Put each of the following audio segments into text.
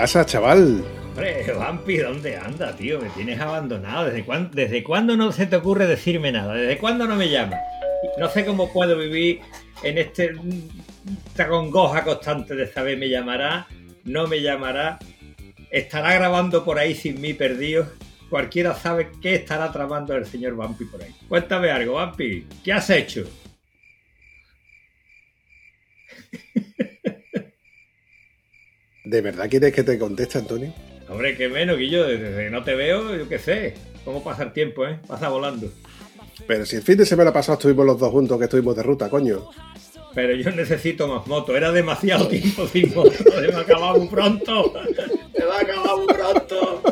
Pasa, chaval? Hombre, Vampi, ¿dónde anda, tío? Me tienes abandonado. ¿Desde cuándo, ¿Desde cuándo no se te ocurre decirme nada? ¿Desde cuándo no me llamas? No sé cómo puedo vivir en este esta congoja constante de saber me llamará, no me llamará, estará grabando por ahí sin mí perdido. Cualquiera sabe qué estará tramando el señor Vampi por ahí. Cuéntame algo, Vampi. ¿Qué has hecho? ¿De verdad quieres que te conteste, Antonio? Hombre, qué menos, Guillo. Desde que no te veo, yo qué sé. ¿Cómo pasa el tiempo, eh? Pasa volando. Pero si el fin de semana pasado estuvimos los dos juntos, que estuvimos de ruta, coño. Pero yo necesito más moto. Era demasiado tiempo sin moto. Se me ha acabado muy pronto. Se me ha acabado muy pronto.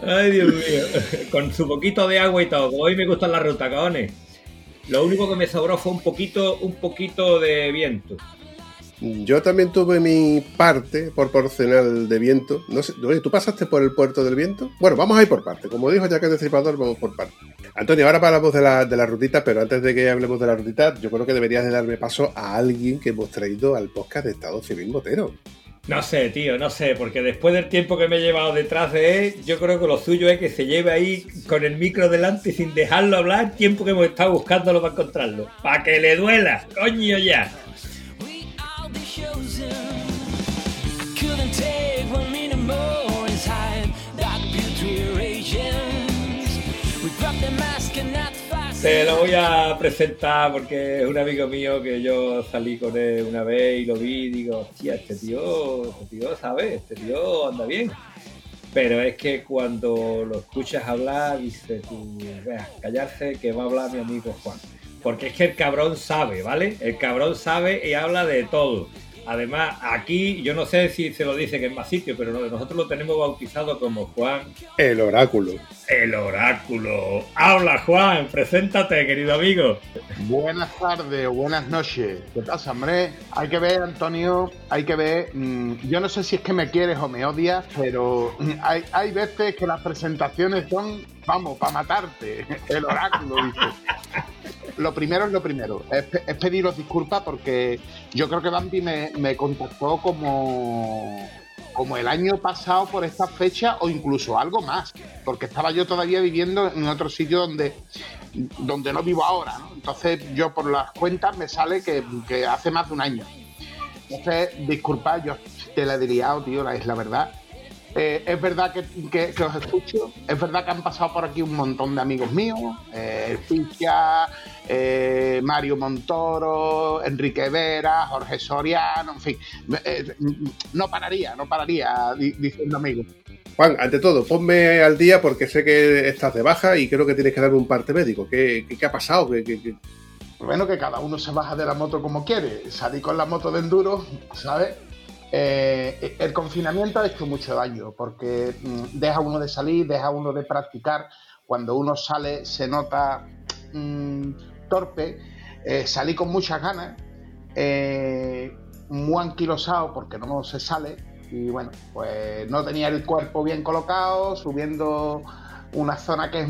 Ay, Dios mío. Con su poquito de agua y todo. Hoy me gustan las rutas, cabones. Lo único que me sobró fue un poquito, un poquito de viento. Yo también tuve mi parte proporcional de viento. No sé, ¿tú pasaste por el puerto del viento? Bueno, vamos a ir por parte. Como dijo que es Destripador, vamos por parte. Antonio, ahora hablamos de la, de la rutita, pero antes de que hablemos de la rutita, yo creo que deberías de darme paso a alguien que hemos traído al podcast de Estado Civil Motero. No sé, tío, no sé, porque después del tiempo que me he llevado detrás de él, yo creo que lo suyo es que se lleve ahí con el micro delante sin dejarlo hablar, tiempo que hemos estado buscándolo para encontrarlo. ¡Para que le duela! ¡Coño ya! Te lo voy a presentar porque es un amigo mío que yo salí con él una vez y lo vi y digo, hostia, este tío, este tío sabe, este tío anda bien. Pero es que cuando lo escuchas hablar, dice tú, vea, callarse que va a hablar mi amigo Juan. Porque es que el cabrón sabe, ¿vale? El cabrón sabe y habla de todo. Además, aquí yo no sé si se lo dice que es más sitio, pero nosotros lo tenemos bautizado como Juan. El oráculo. El oráculo. Habla Juan, preséntate, querido amigo. Buenas tardes, buenas noches. ¿Qué pasa, hombre? Hay que ver, Antonio, hay que ver. Mm, yo no sé si es que me quieres o me odias, pero mm, hay, hay veces que las presentaciones son, vamos, para matarte. El oráculo, dice lo primero es lo primero, es, pediros disculpas porque yo creo que Bambi me, contactó como, como el año pasado por esta fecha o incluso algo más, porque estaba yo todavía viviendo en otro sitio donde, donde no vivo ahora, Entonces yo por las cuentas me sale que, hace más de un año. Entonces, disculpa, yo te la diría, oh, tío, es la verdad. Eh, es verdad que, os escucho, es verdad que han pasado por aquí un montón de amigos míos, eh, Ficha, eh, Mario Montoro, Enrique Vera, Jorge Soriano, en fin, eh, no pararía, no pararía diciendo amigos. Juan, ante todo, ponme al día porque sé que estás de baja y creo que tienes que darme un parte médico. ¿Qué, ha pasado? Bueno, que cada uno se baja de la moto como quiere. Salí con la moto de enduro, ¿sabes? Eh, el confinamiento ha hecho mucho daño porque mm, deja uno de salir, deja uno de practicar. Cuando uno sale se nota mm, torpe. Eh, salí con muchas ganas, eh, muy anquilosado porque no se sale. Y bueno, pues no tenía el cuerpo bien colocado, subiendo una zona que es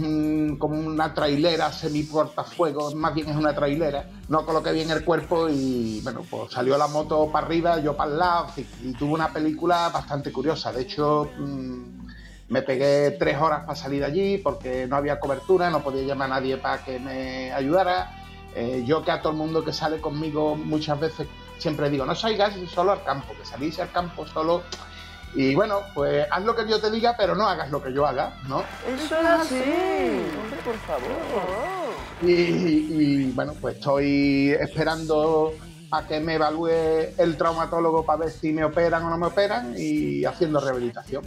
como una trailera semi portafuegos, más bien es una trailera. No coloqué bien el cuerpo y bueno, pues salió la moto para arriba, yo para el lado y, tuve una película bastante curiosa. De hecho, mm, me pegué tres horas para salir de allí porque no había cobertura, no podía llamar a nadie para que me ayudara. Eh, yo que a todo el mundo que sale conmigo muchas veces siempre digo, no salgas solo al campo, que salís al campo solo y bueno, pues haz lo que yo te diga, pero no hagas lo que yo haga, ¿no? Eso es así. por favor. Y, bueno, pues estoy esperando a que me evalúe el traumatólogo para ver si me operan o no me operan y haciendo rehabilitación.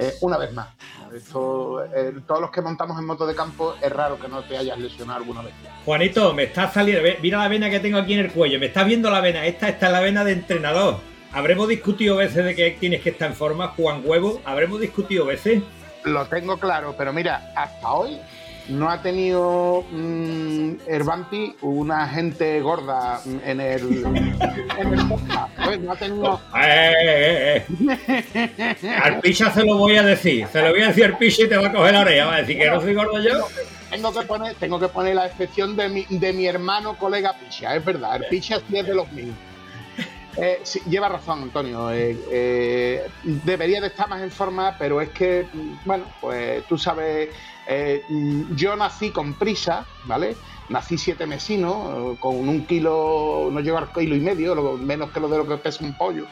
eh, una vez más. Esto, eh, todos los que montamos en moto de campo es raro que no te hayas lesionado alguna vez. Juanito, me está saliendo. Mira la vena que tengo aquí en el cuello. Me estás viendo la vena. Esta, esta es la vena de entrenador. Habremos discutido veces de que tienes que estar en forma, Juan Huevo. Habremos discutido veces. Lo tengo claro, pero mira, hasta hoy no ha tenido mm, el Bumpy una gente gorda en el, en el podcast, ¿sabes? No ha tenido. Eh, eh, eh, eh. Al picha se lo voy a decir. Se lo voy a decir al picha y te va a coger la oreja. Va a decir que no soy gordo yo. Tengo que poner, tengo que poner la excepción de mi, de mi hermano colega Picha, es verdad, el Picha sí es de los míos. Eh, sí, lleva razón, Antonio. eh, eh, debería de estar más en forma, pero es que, bueno, pues tú sabes, eh, yo nací con prisa, ¿vale? Nací siete mesinos, eh, con un kilo, no llego al kilo y medio, lo- menos que lo de lo que pesa un pollo.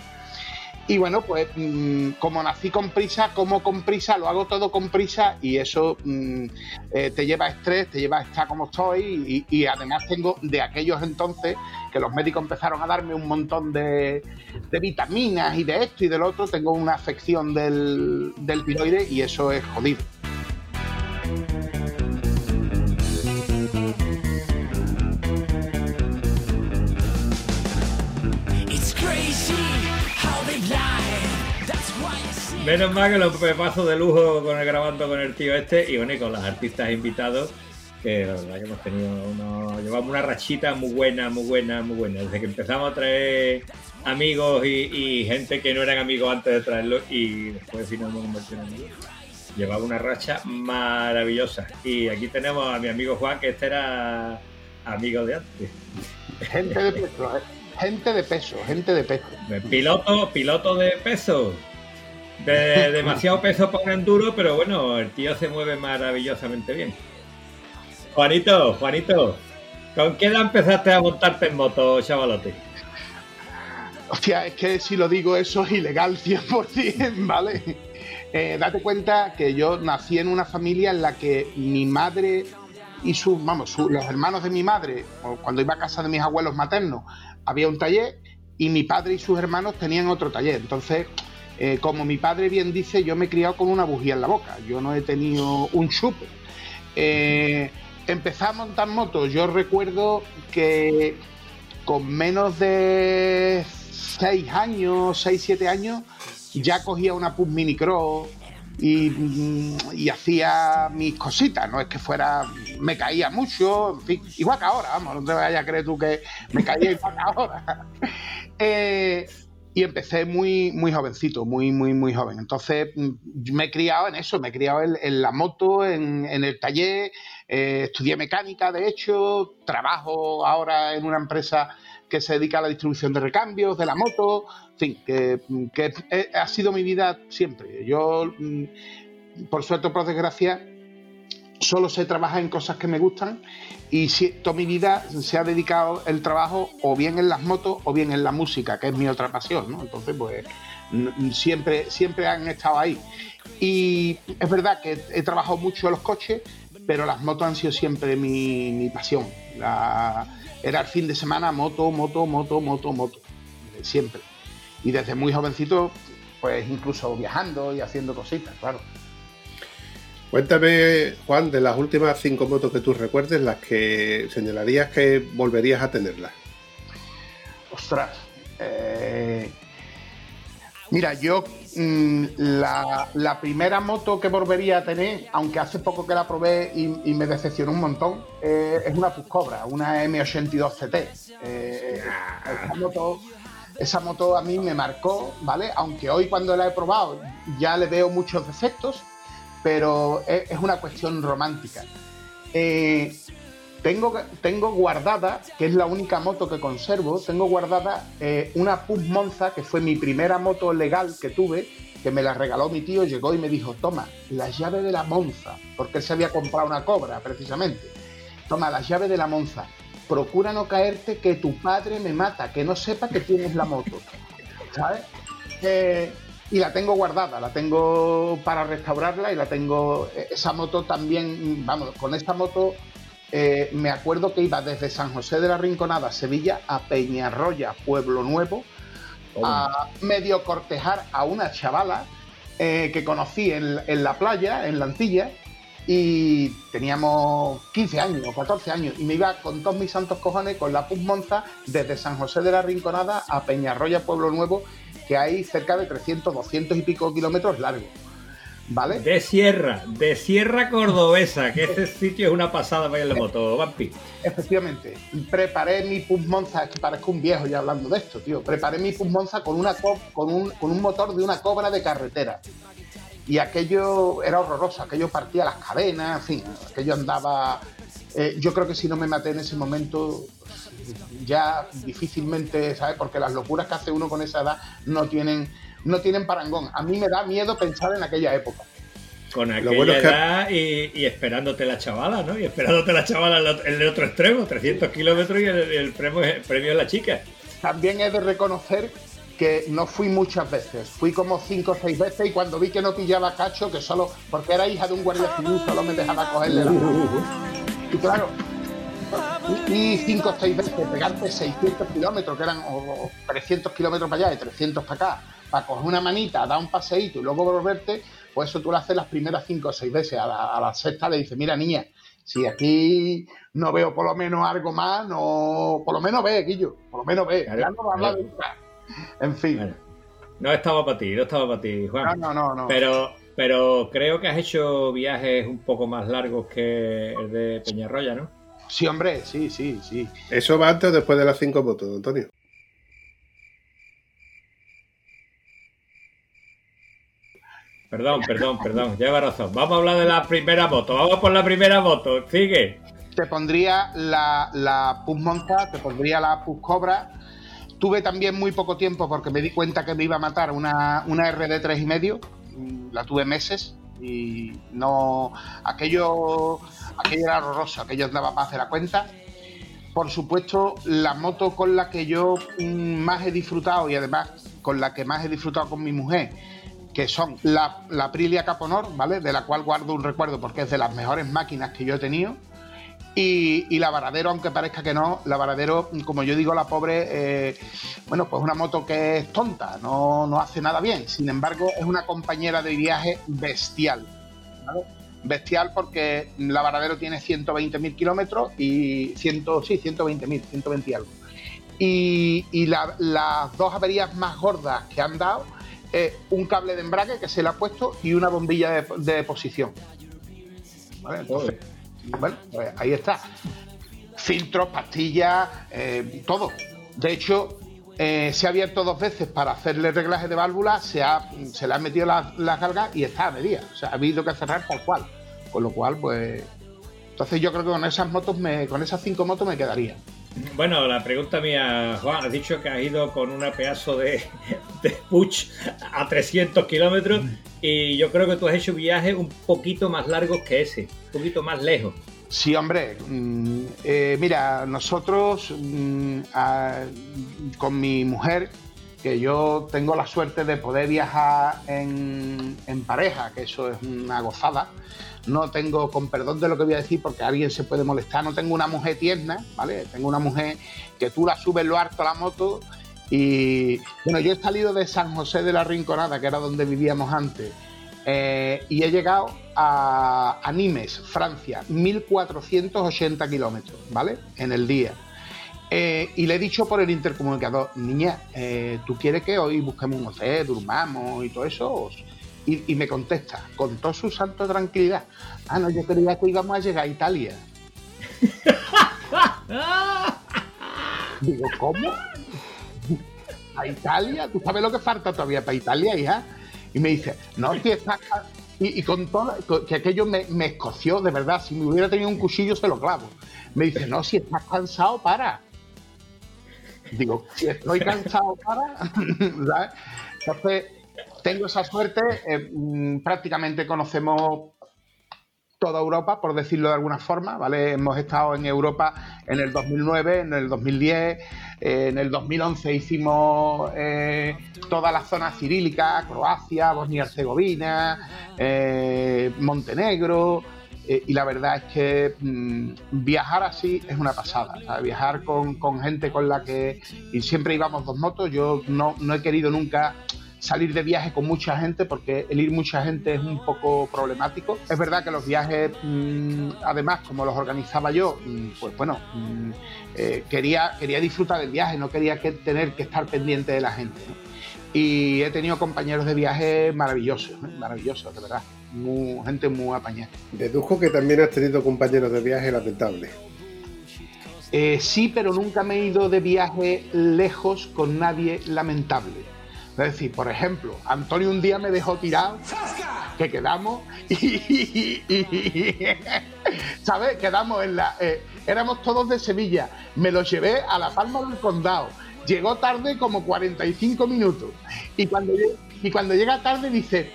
Y bueno, pues mm, como nací con prisa, como con prisa, lo hago todo con prisa y eso mm, eh, te lleva a estrés, te lleva a estar como estoy y, además tengo de aquellos entonces que los médicos empezaron a darme un montón de, de vitaminas y de esto y del otro, tengo una afección del, del tiroides y eso es jodido. It's crazy Menos mal que lo me paso de lujo con el grabando con el tío este y bueno, con los artistas invitados, que hemos tenido unos, llevamos una rachita muy buena, muy buena, muy buena. Desde que empezamos a traer amigos y, gente que no eran amigos antes de traerlos y después finalmente nos en amigos. Llevaba una racha maravillosa. Y aquí tenemos a mi amigo Juan, que este era amigo de antes. Gente de eh, gente de peso, gente de peso. Piloto, piloto de peso. De demasiado peso para un enduro, pero bueno, el tío se mueve maravillosamente bien. Juanito, Juanito, ¿con qué edad empezaste a montarte en moto, chavalote? Hostia, es que si lo digo eso es ilegal 100%, ¿vale? Eh, date cuenta que yo nací en una familia en la que mi madre y sus, vamos, su- los hermanos de mi madre, cuando iba a casa de mis abuelos maternos, había un taller y mi padre y sus hermanos tenían otro taller. Entonces, eh, como mi padre bien dice, yo me he criado con una bujía en la boca. Yo no he tenido un chupe. Eh, empecé a montar motos. Yo recuerdo que con menos de 6 años, 6, 7 años, ya cogía una Pub Mini Cross y, hacía mis cositas. No es que fuera, me caía mucho, en fin, igual que ahora, vamos, no te vayas a creer tú que me caía igual que ahora. Eh, y empecé muy, muy jovencito, muy, muy, muy joven. Entonces mm, me he criado en eso, me he criado en, la moto, en, en el taller, eh, estudié mecánica, de hecho, trabajo ahora en una empresa que se dedica a la distribución de recambios de la moto, en fin, que, que he- ha sido mi vida siempre. Yo, mm, por suerte o por desgracia, solo sé trabajar en cosas que me gustan y si, toda mi vida se ha dedicado el trabajo o bien en las motos o bien en la música, que es mi otra pasión, ¿no? Entonces, pues n- siempre, siempre han estado ahí. Y es verdad que he trabajado mucho en los coches, pero las motos han sido siempre mi, mi pasión. La- era el fin de semana moto, moto, moto, moto, moto. Siempre. Y desde muy jovencito, pues incluso viajando y haciendo cositas, claro. Cuéntame, Juan, de las últimas cinco motos que tú recuerdes, las que señalarías que volverías a tenerlas. Ostras. eh, Mira, yo la, la primera moto que volvería a tener, aunque hace poco que la probé y, me decepcionó un montón, eh, es una Puscobra, una M82 CT. Eh, esa, moto, esa moto a mí me marcó, ¿vale? Aunque hoy cuando la he probado ya le veo muchos defectos, pero es, es una cuestión romántica. Eh, tengo, tengo guardada, que es la única moto que conservo, tengo guardada eh, una Pub Monza, que fue mi primera moto legal que tuve, que me la regaló mi tío, llegó y me dijo, toma, las llaves de la Monza, porque él se había comprado una cobra, precisamente. Toma, las llaves de la Monza. Procura no caerte que tu padre me mata, que no sepa que tienes la moto. ¿Sabes? Eh, y la tengo guardada, la tengo para restaurarla y la tengo. eh, Esa moto también, vamos, con esta moto eh, me acuerdo que iba desde San José de la Rinconada, Sevilla, a Peñarroya, Pueblo Nuevo, a medio cortejar a una chavala eh, que conocí en, en la playa, en la Antilla, y teníamos 15 años o 14 años y me iba con todos mis santos cojones con la Pus Monza desde San José de la Rinconada a Peñarroya, Pueblo Nuevo, que hay cerca de 300, 200 y pico kilómetros largos. ¿Vale? De Sierra, de Sierra Cordobesa, que ese sitio es una pasada para ir en la moto, Vampi. Efectivamente, preparé mi Pus Monza, es que parezco un viejo ya hablando de esto, tío. Preparé mi Pus Monza con, una co- con, un, con un motor de una cobra de carretera. Y aquello era horroroso, aquello partía las cadenas, en fin, aquello andaba. eh, yo creo que si no me maté en ese momento, ya difícilmente, ¿sabes? Porque las locuras que hace uno con esa edad no tienen, no tienen parangón. A mí me da miedo pensar en aquella época. Con aquella bueno es que- edad y, y esperándote la chavala, ¿no? Y esperándote la chavala en el- otro extremo, 300 kilómetros y el, el premio, el premio es la chica. También he de reconocer que no fui muchas veces, fui como cinco o seis veces y cuando vi que no pillaba cacho, que solo, porque era hija de un guardia civil, solo me dejaba cogerle la Y claro, y cinco o seis veces pegarte 600 kilómetros, que eran o, o 300 kilómetros para allá y 300 para acá, para coger una manita, dar un paseíto y luego volverte, pues eso tú lo haces las primeras cinco o seis veces. A la, a la sexta le dices, mira niña, si aquí no veo por lo menos algo más, no, por lo menos ve, Guillo, por lo menos ve, ya no va a. En fin, Bueno, no estaba para ti, no estaba para ti, Juan. no, no, no, no. Pero, pero creo que has hecho viajes un poco más largos que el de Peñarroya, ¿no? Sí, hombre, sí, sí, sí. ¿Eso va antes o después de las cinco motos, Antonio? Perdón, perdón, perdón, lleva razón. Vamos a hablar de la primera moto. Vamos por la primera moto. Sigue. te pondría la, la Pus Monza, te pondría la Pus Cobra. Tuve también muy poco tiempo porque me di cuenta que me iba a matar una, una RD 3 y medio. Mm, La tuve meses y no. Aquello, aquello era horroroso, aquello andaba más de la cuenta. Por supuesto, la moto con la que yo mm, más he disfrutado y además con la que más he disfrutado con mi mujer, que son la, la Aprilia Caponor, ¿vale? De la cual guardo un recuerdo porque es de las mejores máquinas que yo he tenido. Y, y la Varadero, aunque parezca que no, la Varadero, como yo digo, la pobre, eh, bueno, pues una moto que es tonta, no, no hace nada bien. Sin embargo, es una compañera de viaje bestial. Bestial porque la Varadero tiene 120.000 kilómetros y 100, sí, 120.000, 120 y algo. Y, y la- las dos averías más gordas que han dado un cable de embrague que se le ha puesto y una bombilla de, de posición. ¿Vale? Entonces, bueno, pues ahí está. Filtros, pastillas, eh, todo. De hecho, eh, se ha abierto dos veces para hacerle reglaje de válvula, se, ha, se le han metido las, las galgas y está a medida. O sea, ha habido que cerrar tal cual. Con lo cual, pues. Entonces yo creo que con esas motos, me, con esas cinco motos me quedaría. Bueno, la pregunta mía, Juan, has dicho que has ido con una pedazo de, de a 300 kilómetros y yo creo que tú has hecho viajes un poquito más largos que ese, un poquito más lejos. Sí, hombre. mm, eh, mira, nosotros mm, con mi mujer, que yo tengo la suerte de poder viajar en, en pareja, que eso es una gozada. No tengo, con perdón de lo que voy a decir, porque alguien se puede molestar, no tengo una mujer tierna, ¿vale? Tengo una mujer que tú la subes lo harto a la moto y, bueno, yo he salido de San José de la Rinconada, que era donde vivíamos antes, eh, y he llegado a, a Nimes, Francia, 1480 kilómetros, ¿vale? En el día. Eh, y le he dicho por el intercomunicador, niña, eh, ¿tú quieres que hoy busquemos un hotel, durmamos y todo eso? Y, y me contesta, con toda su santo tranquilidad, ah, no, yo creía que íbamos a llegar a Italia. Digo, ¿cómo? ¿A Italia? ¿Tú sabes lo que falta todavía para Italia, hija? Y me dice, no, si estás... Y, y con todo, que aquello me, me escoció, de verdad, si me hubiera tenido un cuchillo se lo clavo. Me dice, no, si estás cansado, para. Digo, si estoy cansado, para. ¿sabes? Entonces, tengo esa suerte, eh, mm, prácticamente conocemos toda Europa, por decirlo de alguna forma, ¿vale? Hemos estado en Europa en el 2009, en el 2010, eh, en el 2011 hicimos eh, toda la zona cirílica, Croacia, Bosnia-Herzegovina, eh, Montenegro, eh, y la verdad es que mm, viajar así es una pasada, viajar con, con gente con la que y siempre íbamos dos motos, yo no, no he querido nunca salir de viaje con mucha gente, porque el ir mucha gente es un poco problemático. Es verdad que los viajes, mm, además, como los organizaba yo, mm, pues bueno, mm, eh, quería, quería disfrutar del viaje, no quería que, tener que estar pendiente de la gente. ¿no? Y he tenido compañeros de viaje maravillosos, ¿eh? maravillosos, de verdad. Muy- gente muy apañada. Deduzco que también has tenido compañeros de viaje lamentables. Eh, sí, pero nunca me he ido de viaje lejos con nadie lamentable. Es decir, por ejemplo, Antonio un día me dejó tirado, que quedamos y, ¿sabes? Quedamos en la... eh, éramos todos de Sevilla, me lo llevé a la Palma del Condado, llegó tarde como 45 minutos. Y cuando, y cuando llega tarde dice,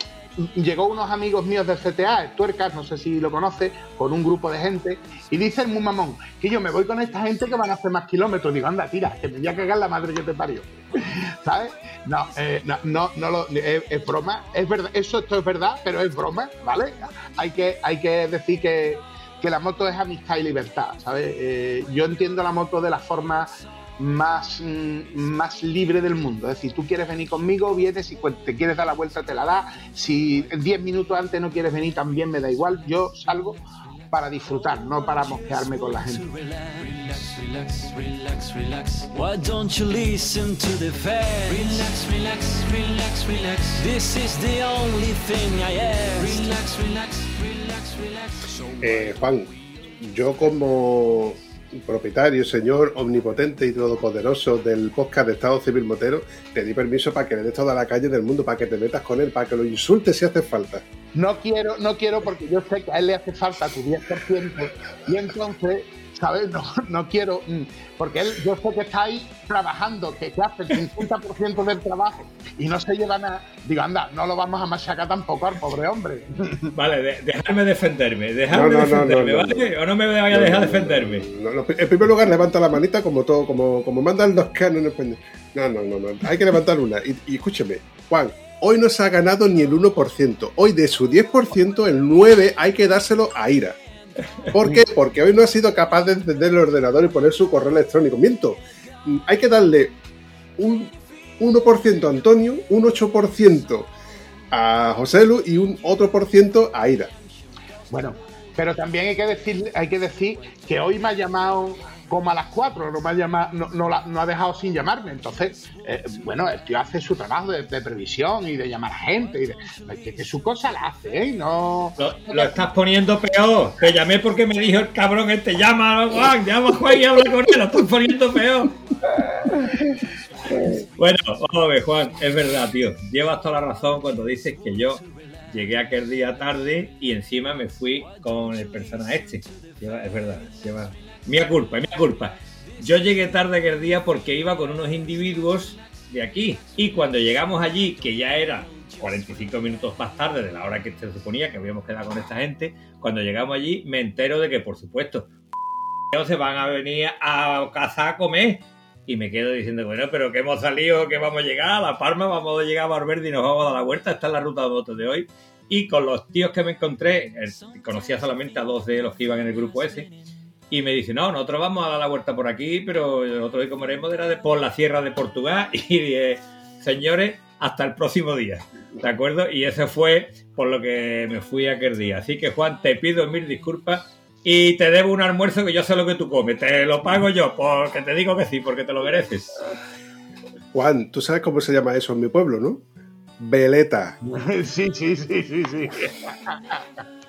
llegó unos amigos míos del CTA, el Tuercas, no sé si lo conoce, con un grupo de gente, y dice el muy mamón, que yo me voy con esta gente que van a hacer más kilómetros. Digo, anda, tira, que me voy a cagar la madre que te parió. ¿Sabes? No, eh, no, no, no lo, es broma, es verdad, eso esto es verdad, pero es broma, ¿vale? Hay que, hay que decir que, que la moto es amistad y libertad, ¿sabes? Eh, yo entiendo la moto de la forma más, mm, más libre del mundo. Es decir, tú quieres venir conmigo, vienes y cu- te quieres dar la vuelta, te la das. Si 10 minutos antes no quieres venir, también me da igual. Yo salgo para disfrutar, no para mosquearme con la gente. Relax, relax, relax, relax. Why don't you listen to the fans? Relax, relax, relax, relax. This is the only thing I ask. Relax, relax, relax, relax. Eh, Juan, yo como propietario, señor omnipotente y todopoderoso del podcast de Estado Civil Motero, pedí permiso para que le des toda la calle del mundo, para que te metas con él, para que lo insultes si hace falta. No quiero, no quiero porque yo sé que a él le hace falta tu 10% y entonces, ¿sabes? No, no quiero, mm, porque él, yo sé que está ahí trabajando, que, que hace el 50% del trabajo y no se lleva nada. Digo, anda, no lo vamos a machacar tampoco al pobre hombre. Vale, de- dejarme defenderme, dejarme No, no, no, defenderme, no, no, ¿vale? O no me vaya a dejar defenderme. No, no, en primer lugar, levanta la manita como todo, como, como mandan los español. No, no, no, no. Hay que levantar una. Y, y escúcheme, Juan, hoy no se ha ganado ni el 1%. Hoy de su 10%, el 9% hay que dárselo a Ira. ¿Por qué? Porque hoy no ha sido capaz de encender el ordenador y poner su correo electrónico. Miento. Mm, Hay que darle un 1% a Antonio, un 8% a José Lu y un otro por ciento a Ira. Bueno, pero también hay que decir, hay que decir que hoy me ha llamado como a las 4, no me ha llamado, no, no la- no ha dejado sin llamarme. Entonces, eh, bueno, el tío hace su trabajo de, previsión y de llamar a gente y de, que, que su cosa la hace, ¿eh? No. Lo, estás poniendo peor. Te llamé porque me dijo el cabrón este, llama Juan, llama a Juan y habla con él, lo estás poniendo peor. Bueno, vamos Juan, es verdad, tío. Llevas toda la razón cuando dices que yo llegué aquel día tarde y encima me fui con el personaje este. Es verdad, lleva. Mía culpa, mía culpa. Yo llegué tarde aquel día porque iba con unos individuos de aquí. Y cuando llegamos allí, que ya era 45 minutos más tarde de la hora que se suponía que habíamos quedado con esta gente, cuando llegamos allí me entero de que, por supuesto, se van a venir a cazar a comer. Y me quedo diciendo, bueno, pero que hemos salido, que vamos a llegar a La Palma, vamos a llegar a Valverde y nos vamos a dar la vuelta. Esta es la ruta de motos de hoy. Y con los tíos que me encontré, el- conocía solamente a dos de los que iban en el grupo ese. Y me dice, no, nosotros vamos a dar la vuelta por aquí, pero nosotros hoy comeremos era de por la Sierra de Portugal. Y dije, señores, hasta el próximo día. ¿De acuerdo? Y eso fue por lo que me fui aquel día. Así que, Juan, te pido mil disculpas y te debo un almuerzo que yo sé lo que tú comes. Te lo pago yo, porque te digo que sí, porque te lo mereces. Juan, ¿tú sabes cómo se llama eso en mi pueblo, no? Veleta. Sí, sí, sí, sí, sí.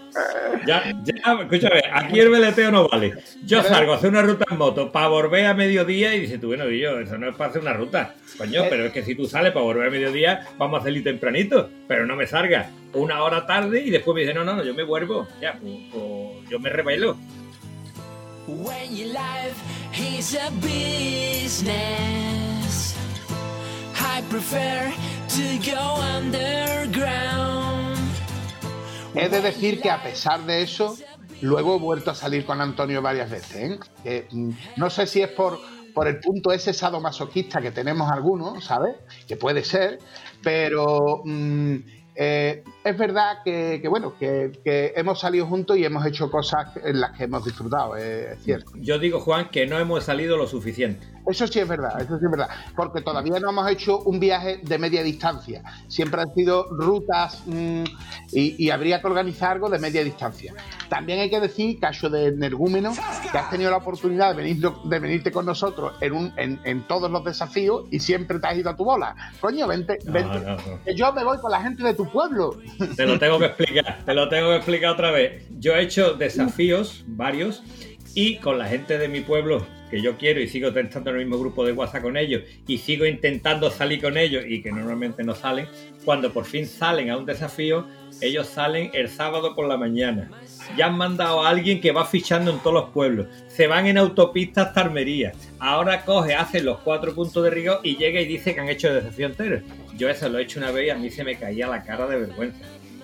Ya, ya, escúchame, aquí el veleteo no vale. Yo salgo a hacer una ruta en moto para volver a mediodía y dices tú, bueno, y yo, eso no es para hacer una ruta. Coño, pero es que si tú sales para volver a mediodía, vamos a salir tempranito, pero no me salgas una hora tarde y después me dice, no, no, no, yo me vuelvo. Ya, pues, pues, yo me revelo. When your life is a business, I prefer to go underground. He de decir que a pesar de eso, luego he vuelto a salir con Antonio varias veces. ¿eh? Mm, no sé si es por, por el punto ese sadomasoquista que tenemos algunos, ¿sabes? Que puede ser, pero mm, es verdad que, que, bueno, que, que hemos salido juntos y hemos hecho cosas en las que hemos disfrutado, eh, es cierto. Yo digo, Juan, que no hemos salido lo suficiente. Eso sí es verdad, eso sí es verdad. Porque todavía no hemos hecho un viaje de media distancia. Siempre han sido rutas mm, y, y habría que organizar algo de media distancia. También hay que decir, caso de energúmeno, que has tenido la oportunidad de, venir, de venirte con nosotros en, un, en, en todos los desafíos y siempre te has ido a tu bola. Coño, vente, No, vente. no, no. Que yo me voy con la gente de tu pueblo. Te lo tengo que explicar, te lo tengo que explicar otra vez. Yo he hecho desafíos, varios, y con la gente de mi pueblo, que yo quiero y sigo estando en el mismo grupo de WhatsApp con ellos, y sigo intentando salir con ellos y que normalmente no salen, cuando por fin salen a un desafío, ellos salen el sábado por la mañana. Ya han mandado a alguien que va fichando en todos los pueblos. Se van en autopista hasta Armería. Ahora coge, hacen los cuatro puntos de rigor y llega y dice que han hecho el desafío entero. Yo eso lo he hecho una vez y a mí se me caía la cara de vergüenza.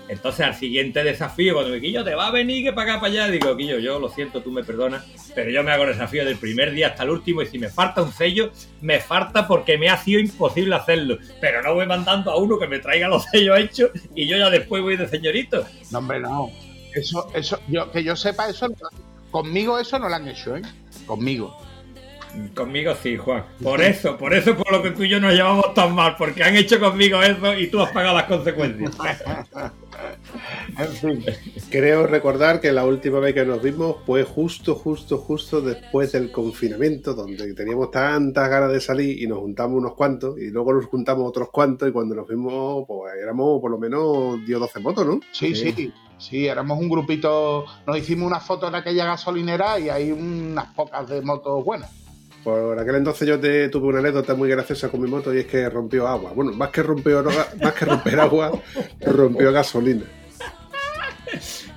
Entonces al siguiente desafío, cuando me Quillo, te va a venir que para acá, para allá, digo, Quillo, yo lo siento, tú me perdonas, pero yo me hago el desafío del primer día hasta el último y si me falta un sello, me falta porque me ha sido imposible hacerlo. Pero no voy mandando a uno que me traiga los sellos hechos y yo ya después voy de señorito. No, hombre, no. Eso, eso, yo, que yo sepa, eso conmigo eso no lo han hecho, ¿eh? Conmigo. Conmigo sí, Juan. Por eso, por eso por lo que tú y yo nos llevamos tan mal, porque han hecho conmigo eso y tú has pagado las consecuencias. En fin. Creo recordar que la última vez que nos vimos fue justo, justo, justo después del confinamiento, donde teníamos tantas ganas de salir y nos juntamos unos cuantos, y luego nos juntamos otros cuantos, y cuando nos vimos, pues éramos por lo menos 10 o 12 motos, ¿no? Sí, sí, sí, éramos un grupito, nos hicimos una foto en aquella gasolinera y hay unas pocas de motos buenas. Por aquel entonces yo te, tuve una anécdota muy graciosa con mi moto y es que rompió agua. Bueno, más que rompió más que romper agua, rompió gasolina.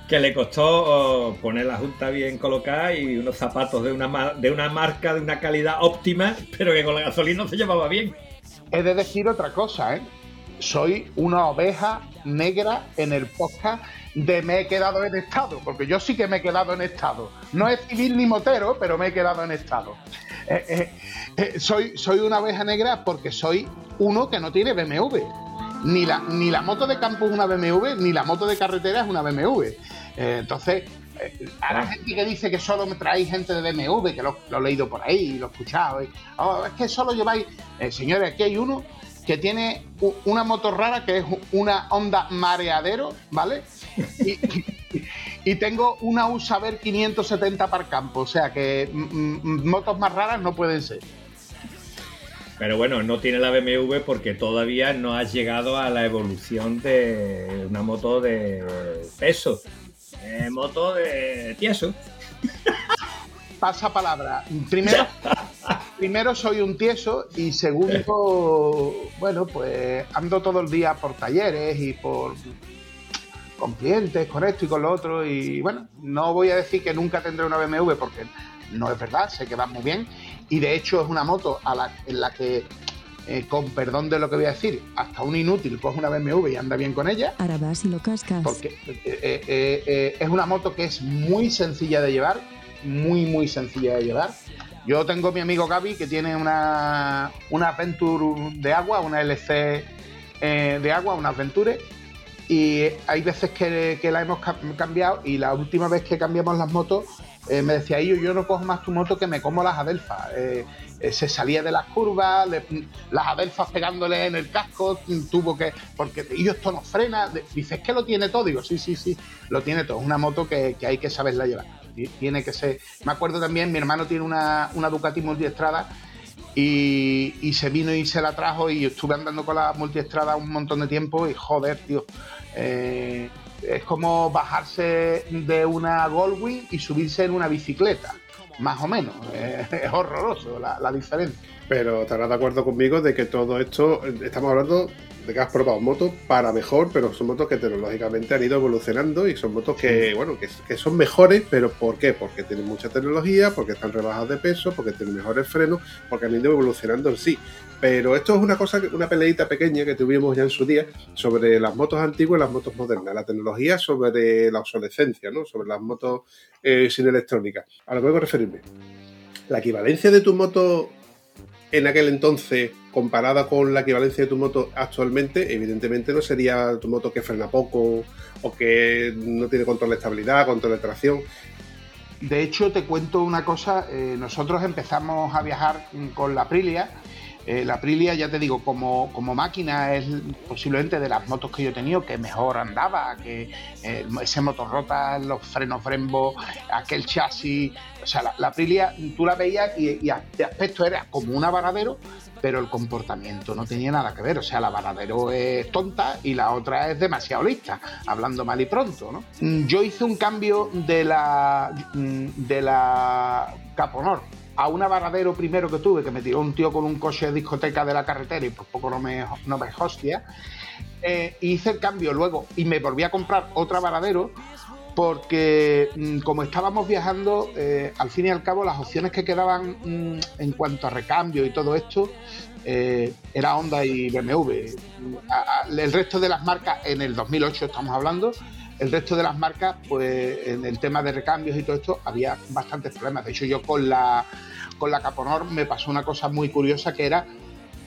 que le costó oh, poner la junta bien colocada y unos zapatos de una, de una marca de una calidad óptima, pero que con la gasolina no se llevaba bien. He de decir otra cosa, ¿eh? Soy una oveja negra en el podcast de me he quedado en estado, porque yo sí que me he quedado en estado. No es civil ni motero, pero me he quedado en estado. Eh, eh, eh, soy, soy una oveja negra porque soy uno que no tiene BMW. Ni la, ni la moto de campo es una BMW, ni la moto de carretera es una BMW. Entonces, a la gente que dice que solo me traéis gente de BMW, que lo, he leído por ahí, lo he escuchado, y, "Oh, es que solo lleváis. Señores, aquí hay uno que tiene una moto rara que es una Honda Mareadero, ¿vale? Y, y- tengo una Usaber 570 para campo, o sea que mm, mm, motos más raras no pueden ser. Pero bueno, no tiene la BMW porque todavía no has llegado a la evolución de una moto de peso. Eh, moto de tieso. Pasa palabra. Primero, primero soy un tieso y segundo, bueno, pues ando todo el día por talleres y por con clientes, con esto y con lo otro y bueno, no voy a decir que nunca tendré una BMW porque no es verdad, sé que va muy bien y de hecho es una moto a la, en la que, eh, con perdón de lo que voy a decir, hasta un inútil coge una BMW y anda bien con ella Ahora vas y lo cascas. porque eh, eh, eh, eh, es una moto que es muy sencilla de llevar, muy, muy sencilla de llevar. Yo tengo mi amigo Gaby que tiene una, una Adventure de agua, una LC eh, de agua, una Adventure, y hay veces que, la hemos ca- cambiado y la última vez que cambiamos las motos eh, me decía yo, yo no cojo más tu moto que me como las adelfas. Eh, eh, se salía de las curvas, las adelfas pegándole en el casco, tuvo que, porque yo esto no frena, dices que lo tiene todo, digo, sí, sí, sí, lo tiene todo, es una moto que, hay que saberla llevar, Ti- tiene que ser, me acuerdo también, mi hermano tiene una, una Ducati multiestrada y, y se vino y se la trajo y estuve andando con la multiestrada un montón de tiempo y joder, tío, eh, es como bajarse de una Goldwing y subirse en una bicicleta, más o menos, eh, es horroroso la, la diferencia. Pero estarás de acuerdo conmigo de que todo esto, estamos hablando de que has probado motos para mejor, pero son motos que tecnológicamente han ido evolucionando y son motos que, bueno, que, que son mejores, pero ¿por qué? Porque tienen mucha tecnología, porque están rebajadas de peso, porque tienen mejores frenos, porque han ido evolucionando en sí. Pero esto es una cosa, una peleita pequeña que tuvimos ya en su día sobre las motos antiguas y las motos modernas, la tecnología sobre la obsolescencia, ¿no? Sobre las motos eh, sin electrónica. A lo que vengo a referirme. La equivalencia de tu moto en aquel entonces comparada con la equivalencia de tu moto actualmente, evidentemente no sería tu moto que frena poco o que no tiene control de estabilidad, control de tracción. de hecho, te cuento una cosa. eh, nosotros empezamos a viajar con la Aprilia. Eh, la Aprilia, ya te digo, como, como máquina es posiblemente de las motos que yo he tenido que mejor andaba, que eh, ese motor rota, los frenos Brembo, aquel chasis. O sea, la, la Aprilia, tú la veías y, y de aspecto era como una varadero, pero el comportamiento no tenía nada que ver. O sea, la varadero es tonta y la otra es demasiado lista, hablando mal y pronto, ¿no? Mm, Yo hice un cambio de la mm, de la Caponor a una varadero primero que tuve, que me tiró un tío con un coche de discoteca de la carretera y por poco no me, no me hostia. Eh, hice el cambio luego y me volví a comprar otra varadero porque mm, como estábamos viajando, eh, al fin y al cabo las opciones que quedaban mm, en cuanto a recambio y todo esto eh, era Honda y BMW. El resto de las marcas, en el 2008 estamos hablando, el resto de las marcas, pues en el tema de recambios y todo esto, había bastantes problemas. De hecho, yo con la, con la Caponor me pasó una cosa muy curiosa que era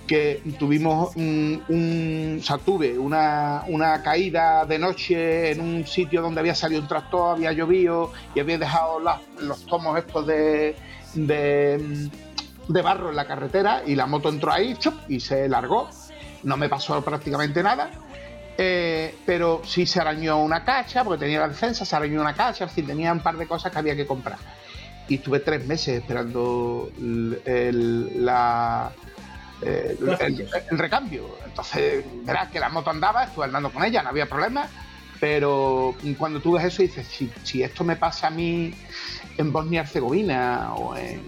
que tuvimos un, un- tuve una, una caída de noche en un sitio donde había salido un tractor, había llovido y había dejado los tomos estos de, de, barro en la carretera y la moto entró ahí y se largó. No me pasó prácticamente nada. Eh, pero sí se arañó una cacha, porque tenía la defensa, se arañó una cacha, en fin, tenía un par de cosas que había que comprar. Y estuve tres meses esperando el- el- la, eh, el, recambio. Entonces, verás que la moto andaba, estuve andando con ella, no había problema. Pero cuando tú ves eso, dices: si, si esto me pasa a mí en Bosnia-Herzegovina o en,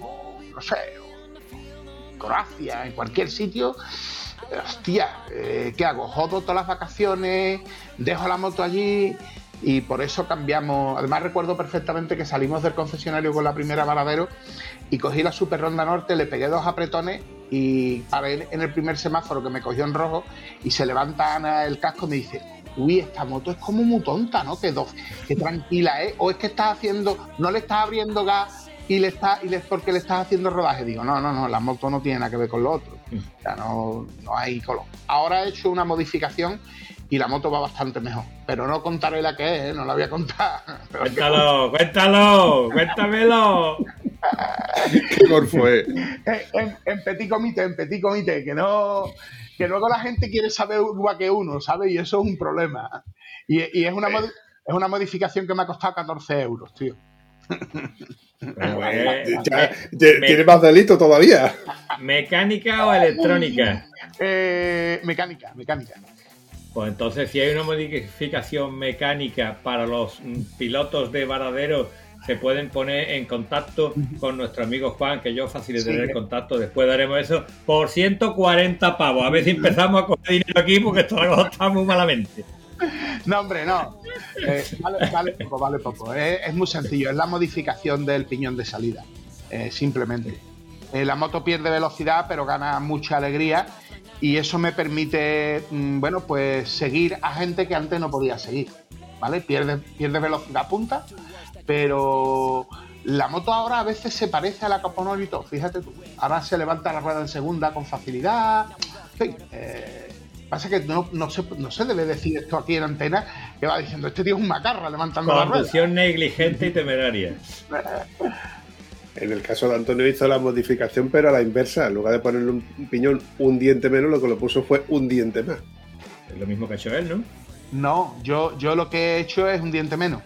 o, no sé, o en Croacia, en cualquier sitio, hostia, eh, ¿qué hago? Jodo todas las vacaciones, dejo la moto allí y por eso cambiamos. Además, recuerdo perfectamente que salimos del concesionario con la primera varadero y cogí la Super Ronda Norte, le pegué dos apretones y paré en el primer semáforo que me cogió en rojo y se levanta Ana el casco y me dice. Uy, esta moto es como muy tonta, ¿no? Que, do- que tranquila, ¿eh? O es que estás haciendo, no le estás abriendo gas y le está y le, porque le estás haciendo rodaje. Digo, no, no, no, la moto no tiene nada que ver con lo otro. O sea, no, no hay color. Ahora he hecho una modificación y la moto va bastante mejor. Pero no contaré la que es, ¿eh? no la voy a contar. Cuéntalo, cuéntalo, cuéntamelo. Qué gorfo es. en, en- en petit comité, en petit comité, que no. Que luego la gente quiere saber igual que uno, ¿sabes? Y eso es un problema. Y, y es, una es una modificación que me ha costado 14 euros, tío. Pero, eh, Ya, ya- tiene más delito todavía. ¿Mecánica o electrónica? Eh, mecánica, mecánica. Pues entonces, si hay una modificación mecánica para los pilotos de varadero, se pueden poner en contacto con nuestro amigo Juan, que yo facilitaré Sí. el contacto. Después daremos eso por 140 pavos. A ver si empezamos a coger dinero aquí, porque esto cosa está muy malamente. No, hombre, no. Eh, vale, poco, vale poco. Es, es muy sencillo, es la modificación del piñón de salida, eh, simplemente. Eh, la moto pierde velocidad, pero gana mucha alegría y eso me permite, mm, bueno, pues seguir a gente que antes no podía seguir, ¿vale? Pierde, pierde velocidad punta, pero la moto ahora a veces se parece a la todo, fíjate tú. Ahora se levanta la rueda en segunda con facilidad, en fin, eh, Pasa que no, no, se, no se debe decir esto aquí en antena, que va diciendo, este tío es un macarra levantando la rueda. Conducción negligente y temeraria. En el caso de Antonio hizo la modificación, pero a la inversa. En lugar de ponerle un piñón un diente menos, lo que lo puso fue un diente más. Es lo mismo que ha hecho él, ¿no? No, yo, yo lo que he hecho es un diente menos.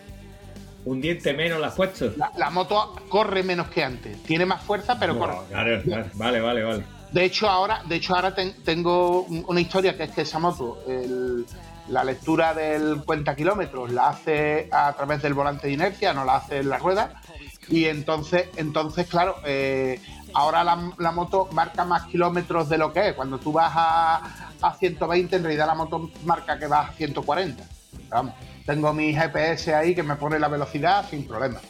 Un diente menos la has puesto. La, la moto corre menos que antes. Tiene más fuerza, pero corre. Claro, claro. Vale, vale, vale. De hecho, ahora, de hecho, ahora ten- tengo un- una historia que es que esa moto, el- la lectura del cuenta kilómetros la hace a través del volante de inercia, no la hace en la rueda. Y entonces, entonces claro, eh, ahora la, moto marca más kilómetros de lo que es. Cuando tú vas a, a 120, en realidad la moto marca que vas a 140. Pero Vamos, tengo mi GPS ahí que me pone la velocidad sin problema.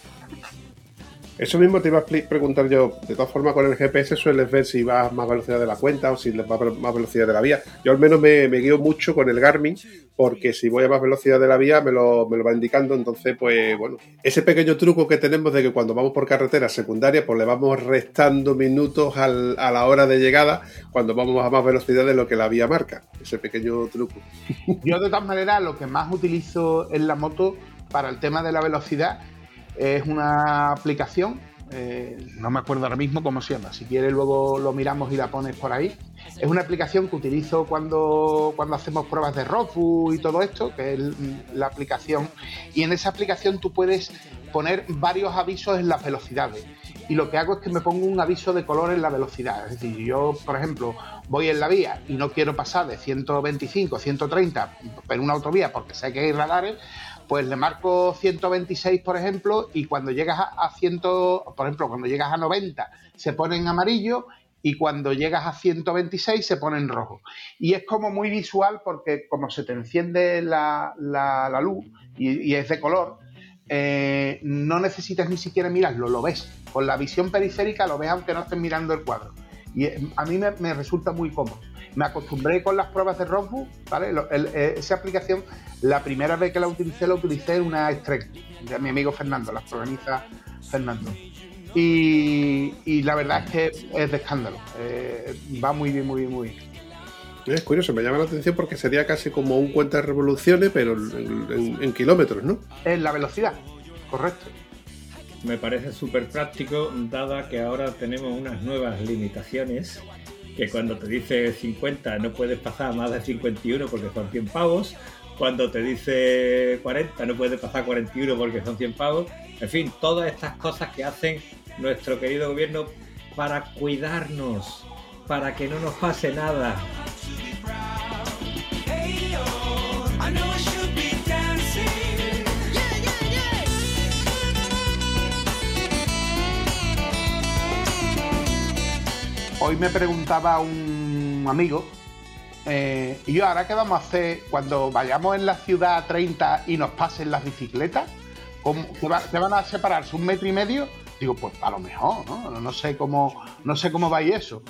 Eso mismo te iba a preguntar yo. De todas formas, con el GPS sueles ver si vas más velocidad de la cuenta o si vas a más velocidad de la vía. Yo al menos me, guío mucho con el Garmin, porque si voy a más velocidad de la vía me lo, me lo va indicando. Entonces, pues bueno, ese pequeño truco que tenemos de que cuando vamos por carretera secundaria, pues le vamos restando minutos a la hora de llegada cuando vamos a más velocidad de lo que la vía marca. Ese pequeño truco. Yo de todas maneras lo que más utilizo en la moto para el tema de la velocidad es una aplicación, eh, no me acuerdo ahora mismo cómo se llama, si quieres luego lo miramos y la pones por ahí. Es una aplicación que utilizo cuando, cuando hacemos pruebas de ROFU y todo esto, que es la aplicación. Y en esa aplicación tú puedes poner varios avisos en las velocidades. Y lo que hago es que me pongo un aviso de color en la velocidad. Es decir, yo, por ejemplo, voy en la vía y no quiero pasar de 125, 130 en una autovía porque sé que hay radares, pues le marco 126, por ejemplo, y cuando llegas a, 100, por ejemplo, cuando llegas a 90 se pone en amarillo y cuando llegas a 126 se pone en rojo. Y es como muy visual porque como se te enciende la, luz y, es de color, eh, no necesitas ni siquiera mirarlo, lo ves. Con la visión periférica lo ves aunque no estés mirando el cuadro. Y eh, a mí me, resulta muy cómodo. Me acostumbré con las pruebas de Rockbook, ¿vale? Eh, esa aplicación, la primera vez que la utilicé, la utilicé en una Strength de mi amigo Fernando, las organiza Fernando. Y, la verdad es que es de escándalo. Eh, va muy bien, muy bien, muy bien. Es curioso, me llama la atención porque sería casi como un cuenta de revoluciones, pero en kilómetros, ¿no? En la velocidad, correcto me parece súper práctico, dada que ahora tenemos unas nuevas limitaciones, que cuando te dice 50 no puedes pasar más de 51 porque son 100 pavos, cuando te dice 40 no puedes pasar 41 porque son 100 pavos, en fin, todas estas cosas que hacen nuestro querido gobierno para cuidarnos, para que no nos pase nada. Hoy me preguntaba un amigo, eh, y yo, ¿ahora qué vamos a hacer cuando vayamos en la ciudad a 30 y nos pasen las bicicletas? ¿Se van a separarse un metro y medio? Digo, pues a lo mejor, ¿no? No sé cómo, no sé cómo va eso.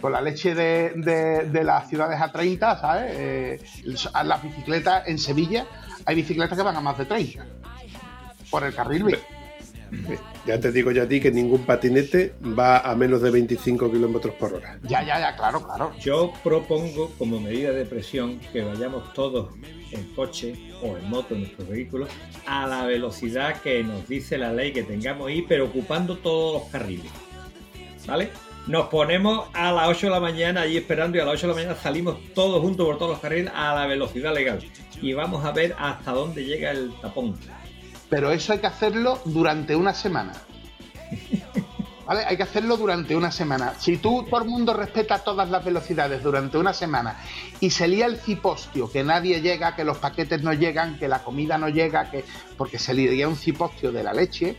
Con la leche de, las ciudades a 30, ¿sabes? Eh, las bicicletas en Sevilla, hay bicicletas que van a más de 30 por el carril. Ya te digo yo a ti que ningún patinete va a menos de 25 kilómetros por hora. Ya, ya, ya, claro, claro. Yo propongo como medida de presión que vayamos todos en coche o en moto en nuestros vehículos a la velocidad que nos dice la ley que tengamos ahí, pero ocupando todos los carriles. ¿Vale? Nos ponemos a las 8 de la mañana allí esperando y a las 8 de la mañana salimos todos juntos por todos los carriles a la velocidad legal. Y vamos a ver hasta dónde llega el tapón pero eso hay que hacerlo durante una semana. ¿Vale? Hay que hacerlo durante una semana. Si tú, todo el mundo respeta todas las velocidades durante una semana y se lía el cipostio, que nadie llega, que los paquetes no llegan, que la comida no llega, que porque se liaría un cipostio de la leche,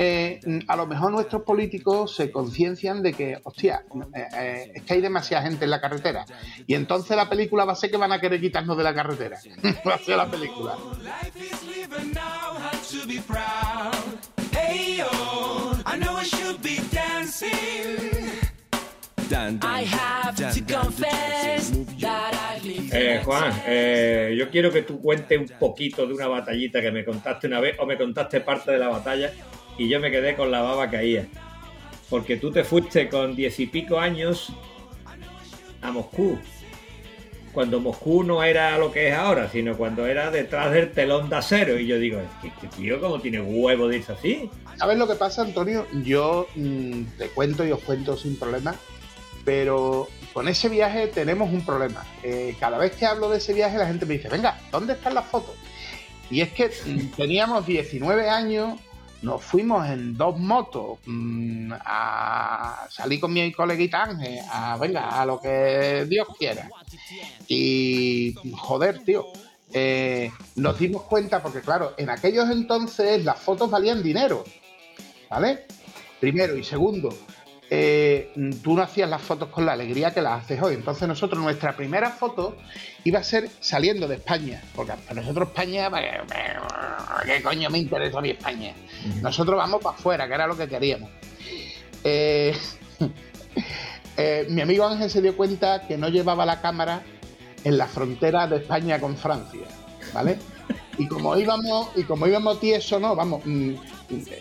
eh, a lo mejor nuestros políticos se conciencian de que, hostia, eh, eh, es que hay demasiada gente en la carretera. Y entonces la película va a ser que van a querer quitarnos de la carretera. va a ser la película. Juan, yo quiero que tú cuentes un poquito de una batallita que me contaste una vez o me contaste parte de la batalla y yo me quedé con la baba caída. Porque tú te fuiste con diez y pico años a Moscú. Cuando Moscú no era lo que es ahora, sino cuando era detrás del telón de acero. Y yo digo, ¿qué, tío cómo tiene huevo de irse así? ¿Sabes lo que pasa, Antonio? Yo mm, te cuento y os cuento sin problema, pero con ese viaje tenemos un problema. Eh, cada vez que hablo de ese viaje la gente me dice, venga, ¿dónde están las fotos? Y es que mm, teníamos 19 años, nos fuimos en dos motos mm, a salir con mi coleguita Ángel, a venga, a lo que Dios quiera. Y joder, tío, eh, nos dimos cuenta, porque claro, en aquellos entonces las fotos valían dinero, ¿vale? Primero y segundo, eh, tú no hacías las fotos con la alegría que las haces hoy. Entonces nosotros, nuestra primera foto iba a ser saliendo de España, porque para nosotros España, ¿qué coño me interesa a mí España? Nosotros vamos para afuera, que era lo que queríamos. Eh, eh, mi amigo Ángel se dio cuenta que no llevaba la cámara en la frontera de España con Francia, ¿vale? Y como íbamos, y como íbamos tieso, no, vamos, mm,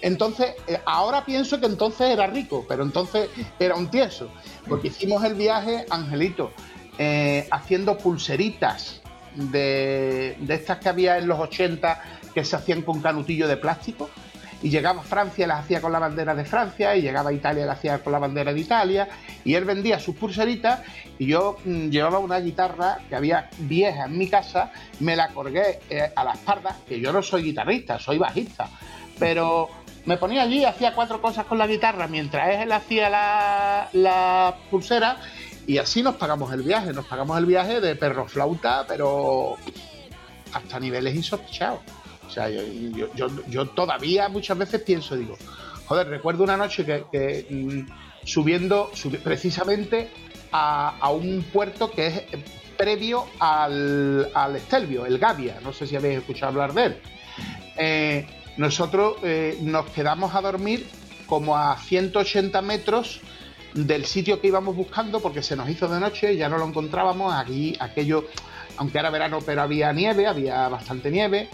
entonces, eh, ahora pienso que entonces era rico, pero entonces era un tieso, porque hicimos el viaje, Angelito, eh, haciendo pulseritas de, estas que había en los 80 que se hacían con canutillo de plástico. y llegaba a Francia y las hacía con la bandera de Francia, y llegaba a Italia y las hacía con la bandera de Italia, y él vendía sus pulseritas, y yo mm, llevaba una guitarra que había vieja en mi casa, me la colgué eh, a la espalda, que yo no soy guitarrista, soy bajista, pero me ponía allí, hacía cuatro cosas con la guitarra mientras él hacía la, pulsera, y así nos pagamos el viaje, nos pagamos el viaje de perro flauta, pero hasta niveles insospechados. O sea, yo, yo- todavía muchas veces pienso, digo, joder, recuerdo una noche que, mm, subiendo subi- precisamente a, un puerto que es previo al, al Estelvio, el Gavia, no sé si habéis escuchado hablar de él. Eh, nosotros eh, nos quedamos a dormir como a 180 metros del sitio que íbamos buscando porque se nos hizo de noche, ya no lo encontrábamos, aquí aquello, aunque era verano, pero había nieve, había bastante nieve.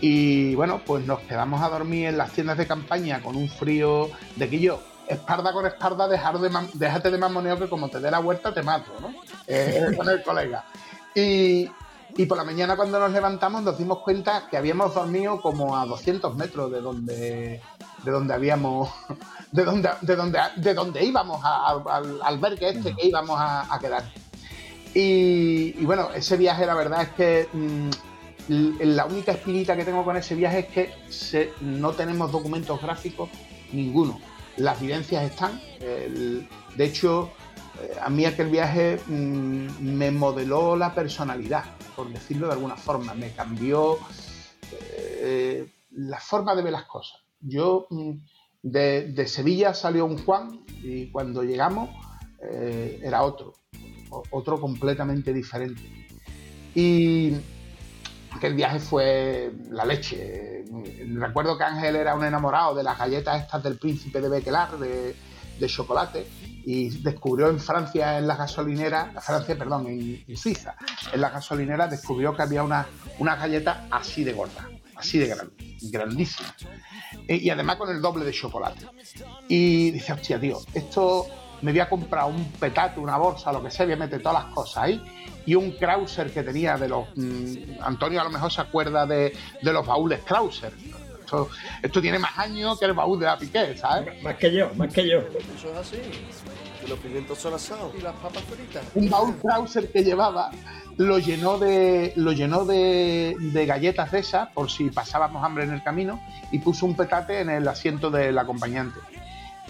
Y bueno, pues nos quedamos a dormir en las tiendas de campaña con un frío de que yo, espalda con espalda, dejar de déjate de mamoneo que como te dé la vuelta te mato, ¿no? Eh, con el colega. Y, y por la mañana cuando nos levantamos nos dimos cuenta que habíamos dormido como a 200 metros de donde, de donde habíamos, de donde, de donde, de donde íbamos a- a- al albergue este que íbamos a, a quedar. Y, bueno, ese viaje la verdad es que mm, la única espinita que tengo con ese viaje es que no tenemos documentos gráficos ninguno. Las vivencias están. de hecho, eh, a mí aquel viaje mm, me modeló la personalidad, por decirlo de alguna forma. Me cambió eh, la forma de ver las cosas. Yo mm, de, de Sevilla salió un Juan y cuando llegamos eh, era otro, otro completamente diferente. Y aquel viaje fue la leche. Recuerdo que Ángel era un enamorado de las galletas estas del príncipe de Bequelar, de, de chocolate, y descubrió en Francia, en la gasolinera, Francia, perdón, en, en Suiza, en la gasolinera descubrió que había una, una galleta así de gorda, así de grande, grandísima. E- Y además con el doble de chocolate. Y dice, hostia, tío, esto me voy a comprar un petate, una bolsa, lo que sea, voy a meter todas las cosas ahí. Y un Krauser que tenía de los. mm, Antonio a lo mejor se acuerda de, de los baúles Krauser. Esto, esto tiene más años que el baúl de la Piqué, ¿sabes? Más que yo, más que yo. Eso es así. Que los pimientos son asados. Y las papas fritas. un baúl Krauser que llevaba lo llenó de lo llenó de, de galletas de esas por si pasábamos hambre en el camino y puso un petate en el asiento del acompañante.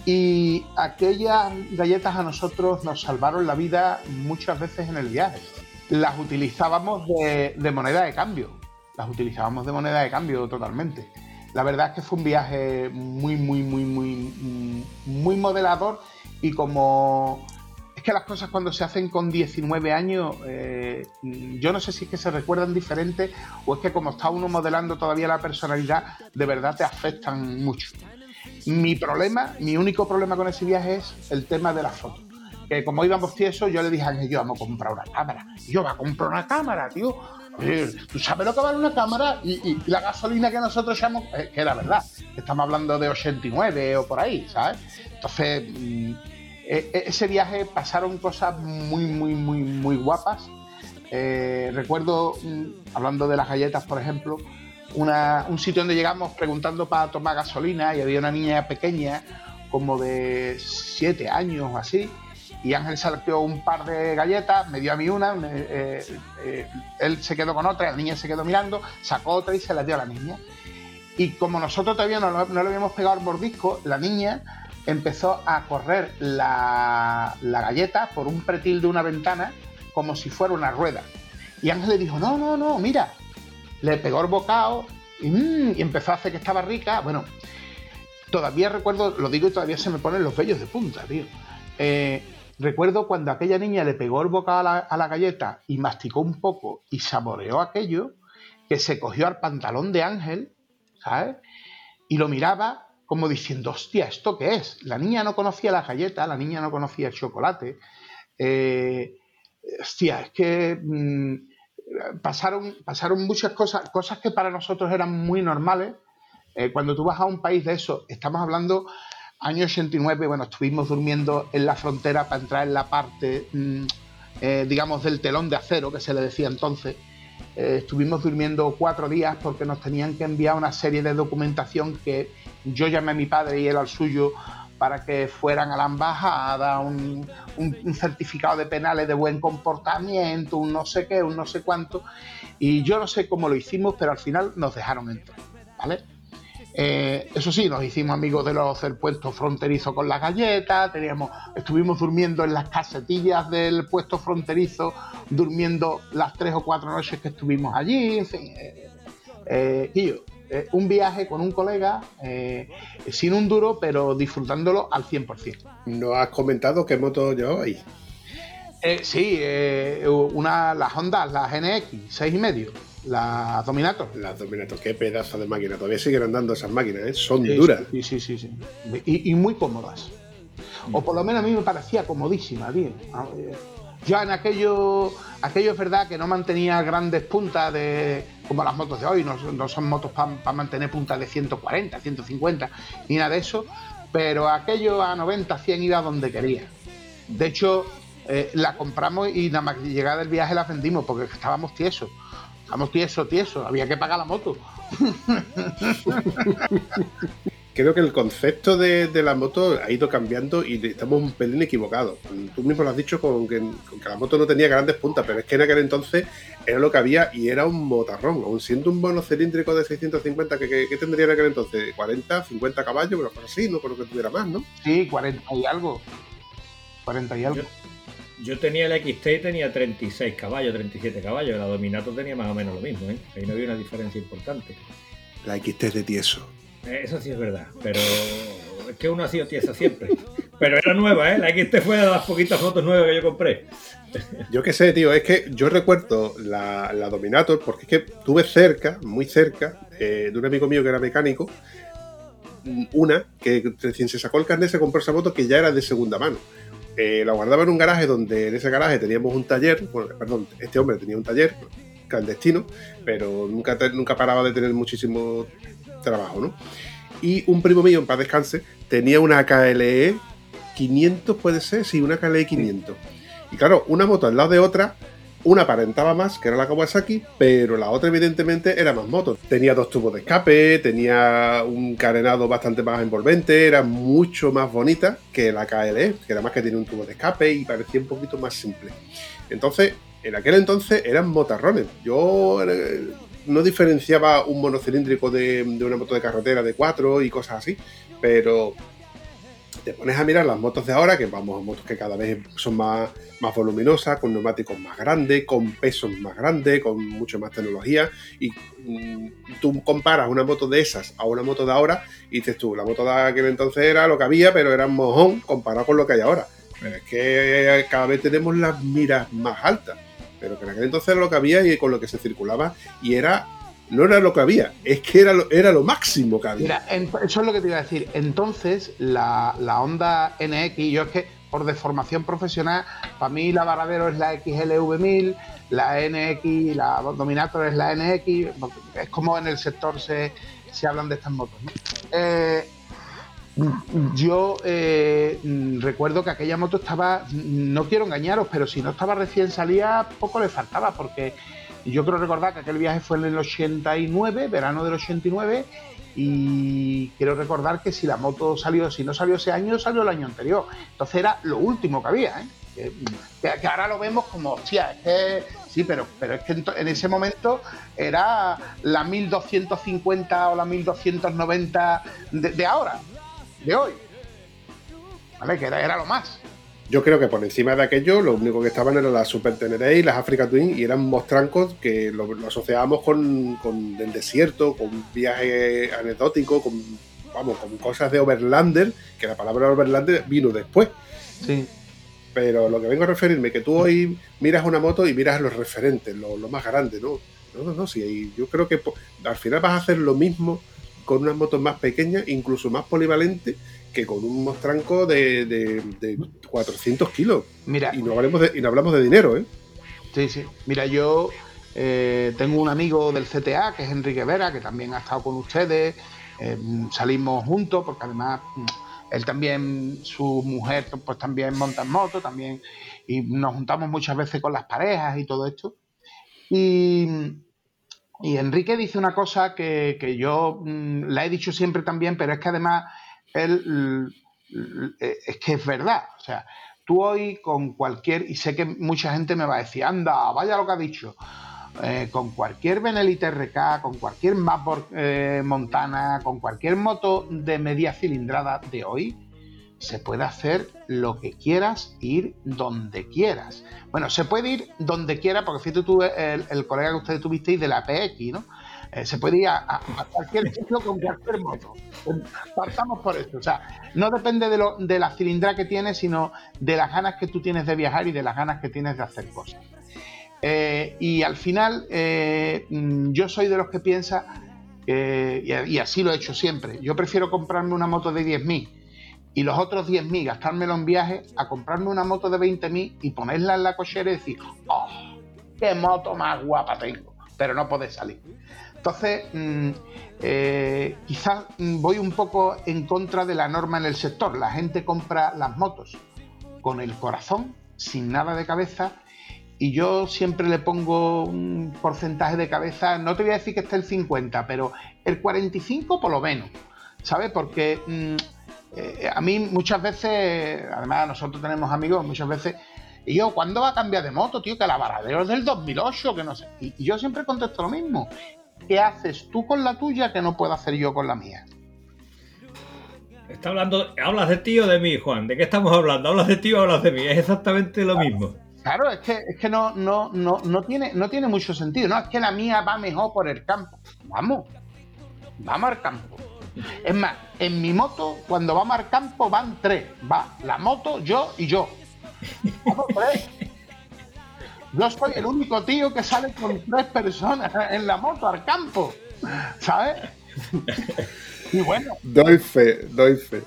Y aquellas galletas a nosotros nos salvaron la vida muchas veces en el viaje. Las utilizábamos de, de moneda de cambio. Las utilizábamos de moneda de cambio totalmente la verdad es que fue un viaje muy muy muy muy muy modelador y como es que las cosas cuando se hacen con 19 años, eh, yo no sé si es que se recuerdan diferente o es que como está uno modelando todavía la personalidad, de verdad te afectan mucho. Mi problema, mi único problema con ese viaje es el tema de las fotos. Como íbamos tiesos, yo le dije a Ángel, yo vamos a comprar una cámara. Yo, va a comprar una cámara, tío. ¿Tú sabes lo que vale una cámara? Y, la gasolina que nosotros echamos, eh, que era verdad, estamos hablando de 89 o por ahí, ¿sabes? Entonces, mm, e- e- ese viaje pasaron cosas muy, muy, muy, muy guapas. Eh, recuerdo, mm, hablando de las galletas, por ejemplo, un sitio donde llegamos preguntando para tomar gasolina y había una niña pequeña, como de 7 años o así, y Ángel sacó un par de galletas, me dio a mí una, eh, eh, él se quedó con otra, la niña se quedó mirando, sacó otra y se la dio a la niña. Y como nosotros todavía no, le habíamos pegado el mordisco, la niña empezó a correr la, galleta por un pretil de una ventana como si fuera una rueda. Y Ángel le dijo, no, no, no, mira. Le pegó el bocado y, mm, empezó a hacer que estaba rica. Bueno, todavía recuerdo, lo digo y todavía se me ponen los vellos de punta, tío. Eh, recuerdo cuando aquella niña le pegó el bocado a la, la galleta y masticó un poco y saboreó aquello, que se cogió al pantalón de Ángel, ¿sabes? Y lo miraba como diciendo, hostia, ¿esto qué es? La niña no conocía las galletas, la niña no conocía el chocolate. Eh, hostia, es que mm, pasaron, pasaron muchas cosas, cosas que para nosotros eran muy normales. Eh, cuando tú vas a un país de eso, estamos hablando año 89, bueno, estuvimos durmiendo en la frontera para entrar en la parte, mm, eh, digamos, del telón de acero, que se le decía entonces, eh, estuvimos durmiendo cuatro días porque nos tenían que enviar una serie de documentación que yo llamé a mi padre y él al suyo para que fueran a la embajada, un, un, un, certificado de penales de buen comportamiento, un no sé qué, un no sé cuánto. Y yo no sé cómo lo hicimos, pero al final nos dejaron entrar, ¿vale? Eh, eso sí, nos hicimos amigos de los del puesto fronterizo con las galletas, teníamos, estuvimos durmiendo en las casetillas del puesto fronterizo, durmiendo las tres o cuatro noches que estuvimos allí, en fin. Eh, eh, y yo, eh, un viaje con un colega, eh, sin un duro, pero disfrutándolo al 100%. ¿No has comentado qué moto llevabais? Eh, sí, eh, una, las Hondas, las NX, 6 y medio, las Dominator. Las Dominator, qué pedazo de máquina. Todavía siguen andando esas máquinas, ¿eh? son Sí, duras. Sí, sí, sí. sí. Y, y muy cómodas. O por lo menos a mí me parecía comodísima, eh, Yo en aquello, aquello es verdad que no mantenía grandes puntas de como las motos de hoy, no, son- no son motos para mantener puntas de 140, 150, ni nada de eso, pero aquello a 90, 100 iba donde quería. De hecho, eh, la compramos y nada más que llegada del viaje la vendimos porque estábamos tiesos. Estábamos tiesos, tiesos, había que pagar la moto. Creo que el concepto de, de la moto ha ido cambiando y estamos un pelín equivocados. Tú mismo lo has dicho con que, con que la moto no tenía grandes puntas, pero es que en aquel entonces era lo que había y era un motarrón. Aun siendo un monocilíndrico de 650, que, que- que tendría en aquel entonces? ¿40, 50 caballos? Pero por así, no creo que tuviera más, ¿no? Sí, 40 y algo. 40 y algo. Yo tenía el XT y tenía 36 caballos, 37 caballos. La Dominato tenía más o menos lo mismo, ¿eh? Ahí no había una diferencia importante. La XT es de tieso. Eh, Eso sí es verdad, pero es que uno ha sido tieso siempre. Pero era nueva, ¿eh? La XT fue de las poquitas motos nuevas que yo compré. Yo qué sé, tío, es que yo recuerdo la, la Dominator porque es que tuve cerca, muy cerca, eh, de un amigo mío que era mecánico, una que recién se sacó el carnet se compró esa moto que ya era de segunda mano. Eh, la guardaba en un garaje donde en ese garaje teníamos un taller, bueno, perdón, este hombre tenía un taller clandestino, pero nunca, nunca paraba de tener muchísimo trabajo, ¿no? Y un primo mío, en paz descanse, tenía una KLE 500, puede ser, sí, una KLE 500. Y claro, una moto al lado de otra, una aparentaba más, que era la Kawasaki, pero la otra evidentemente era más moto. Tenía dos tubos de escape, tenía un carenado bastante más envolvente, era mucho más bonita que la KLE, que además que tenía un tubo de escape y parecía un poquito más simple. Entonces, en aquel entonces eran motarrones. Yo eh, no diferenciaba un monocilíndrico de, de una moto de carretera de cuatro y cosas así, pero te pones a mirar las motos de ahora, que vamos, motos que cada vez son más, más voluminosas, con neumáticos más grandes, con pesos más grandes, con mucho más tecnología, y mm, tú comparas una moto de esas a una moto de ahora, y dices tú, la moto de aquel entonces era lo que había, pero era un mojón comparado con lo que hay ahora. Pero es que cada vez tenemos las miras más altas, pero que en aquel entonces era lo que había y con lo que se circulaba, y era... No era lo que había, es que era lo, era lo máximo que había. Mira, eso es lo que te iba a decir. Entonces, la, la Honda NX, yo es que por deformación profesional, para mí la Varadero es la XLV1000, la NX, la Dominator es la NX, es como en el sector se, se hablan de estas motos. Eh, yo eh, recuerdo que aquella moto estaba, no quiero engañaros, pero si no estaba recién salida, poco le faltaba, porque yo creo recordar que aquel viaje fue en el 89, verano del 89, y quiero recordar que si la moto salió, si no salió ese año, salió el año anterior. Entonces era lo último que había, ¿eh? Que, ahora lo vemos como, hostia, es que sí, pero, pero es que en ese momento era la 1250 o la 1290 de, de ahora, de hoy. ¿Vale? Que era, era lo más. Yo creo que por encima de aquello, lo único que estaban eran las Super Teneré y las Africa Twin, y eran mostrancos que lo, lo asociábamos con, con el desierto, con viajes anecdóticos, con, vamos, con cosas de Overlander, que la palabra Overlander vino después. Sí. Pero lo que vengo a referirme, que tú hoy miras una moto y miras los referentes, lo, lo más grande, ¿no? No, no, no, sí, yo creo que al final vas a hacer lo mismo con unas motos más pequeñas, incluso más polivalentes, que con un mostranco de, de, de 400 kilos. Mira, Y no, hablemos de, y no hablamos de dinero, ¿eh? Sí, sí. Mira, yo eh, tengo un amigo del CTA, que es Enrique Vera, que también ha estado con ustedes. eh, salimos juntos, porque además mm, él también, su mujer, pues también monta en moto, también. Y nos juntamos muchas veces con las parejas y todo esto. Y, y Enrique dice una cosa que, que yo mm, la he dicho siempre también, pero es que además es que es verdad. O sea, tú hoy con cualquier, y sé que mucha gente me va a decir, anda, vaya lo que ha dicho. Eh, con cualquier Benelite RK, con cualquier Mapboard eh, Montana, con cualquier moto de media cilindrada de hoy, se puede hacer lo que quieras, ir donde quieras. Bueno, se puede ir donde quiera, porque fíjate tú, el, el colega que ustedes tuvisteis de la PX, ¿no? Eh, se puede ir a, cualquier sitio con cualquier moto. Partamos por esto. O sea, no depende de, lo, de la cilindrada que tienes, sino de las ganas que tú tienes de viajar y de las ganas que tienes de hacer cosas. Eh, y al final, eh, mm, yo soy de los que piensa, y, y así lo he hecho siempre, yo prefiero comprarme una moto de 10.000 y los otros 10.000 gastármelo en viaje a comprarme una moto de 20.000 y ponerla en la cochera y decir, ¡oh! ¡Qué moto más guapa tengo! Pero no podés salir. Entonces, mm, eh, quizás mm, voy un poco en contra de la norma en el sector. La gente compra las motos con el corazón, sin nada de cabeza, y yo siempre le pongo un porcentaje de cabeza, no te voy a decir que esté el 50, pero el 45 por lo menos, ¿sabes? Porque mm, eh, a mí muchas veces, además nosotros tenemos amigos, muchas veces, y yo, ¿cuándo va a cambiar de moto, tío? Que la Varadero es del 2008, que no sé. Y, y yo siempre contesto lo mismo. ¿Qué haces tú con la tuya que no puedo hacer yo con la mía? Está hablando, ¿Hablas de ti o de mí, Juan? ¿De qué estamos hablando? ¿Hablas de ti o hablas de mí? Es exactamente lo mismo. Claro, es que, es que no, no, no, no, tiene, no tiene mucho sentido. No, es que la mía va mejor por el campo. Vamos, vamos al campo. Es más, en mi moto, cuando vamos al campo, van tres. Va la moto, yo y yo. Vamos tres. Yo soy el único tío que sale con tres personas en la moto al campo. ¿Sabes? Y bueno, Doy fe, doy fe.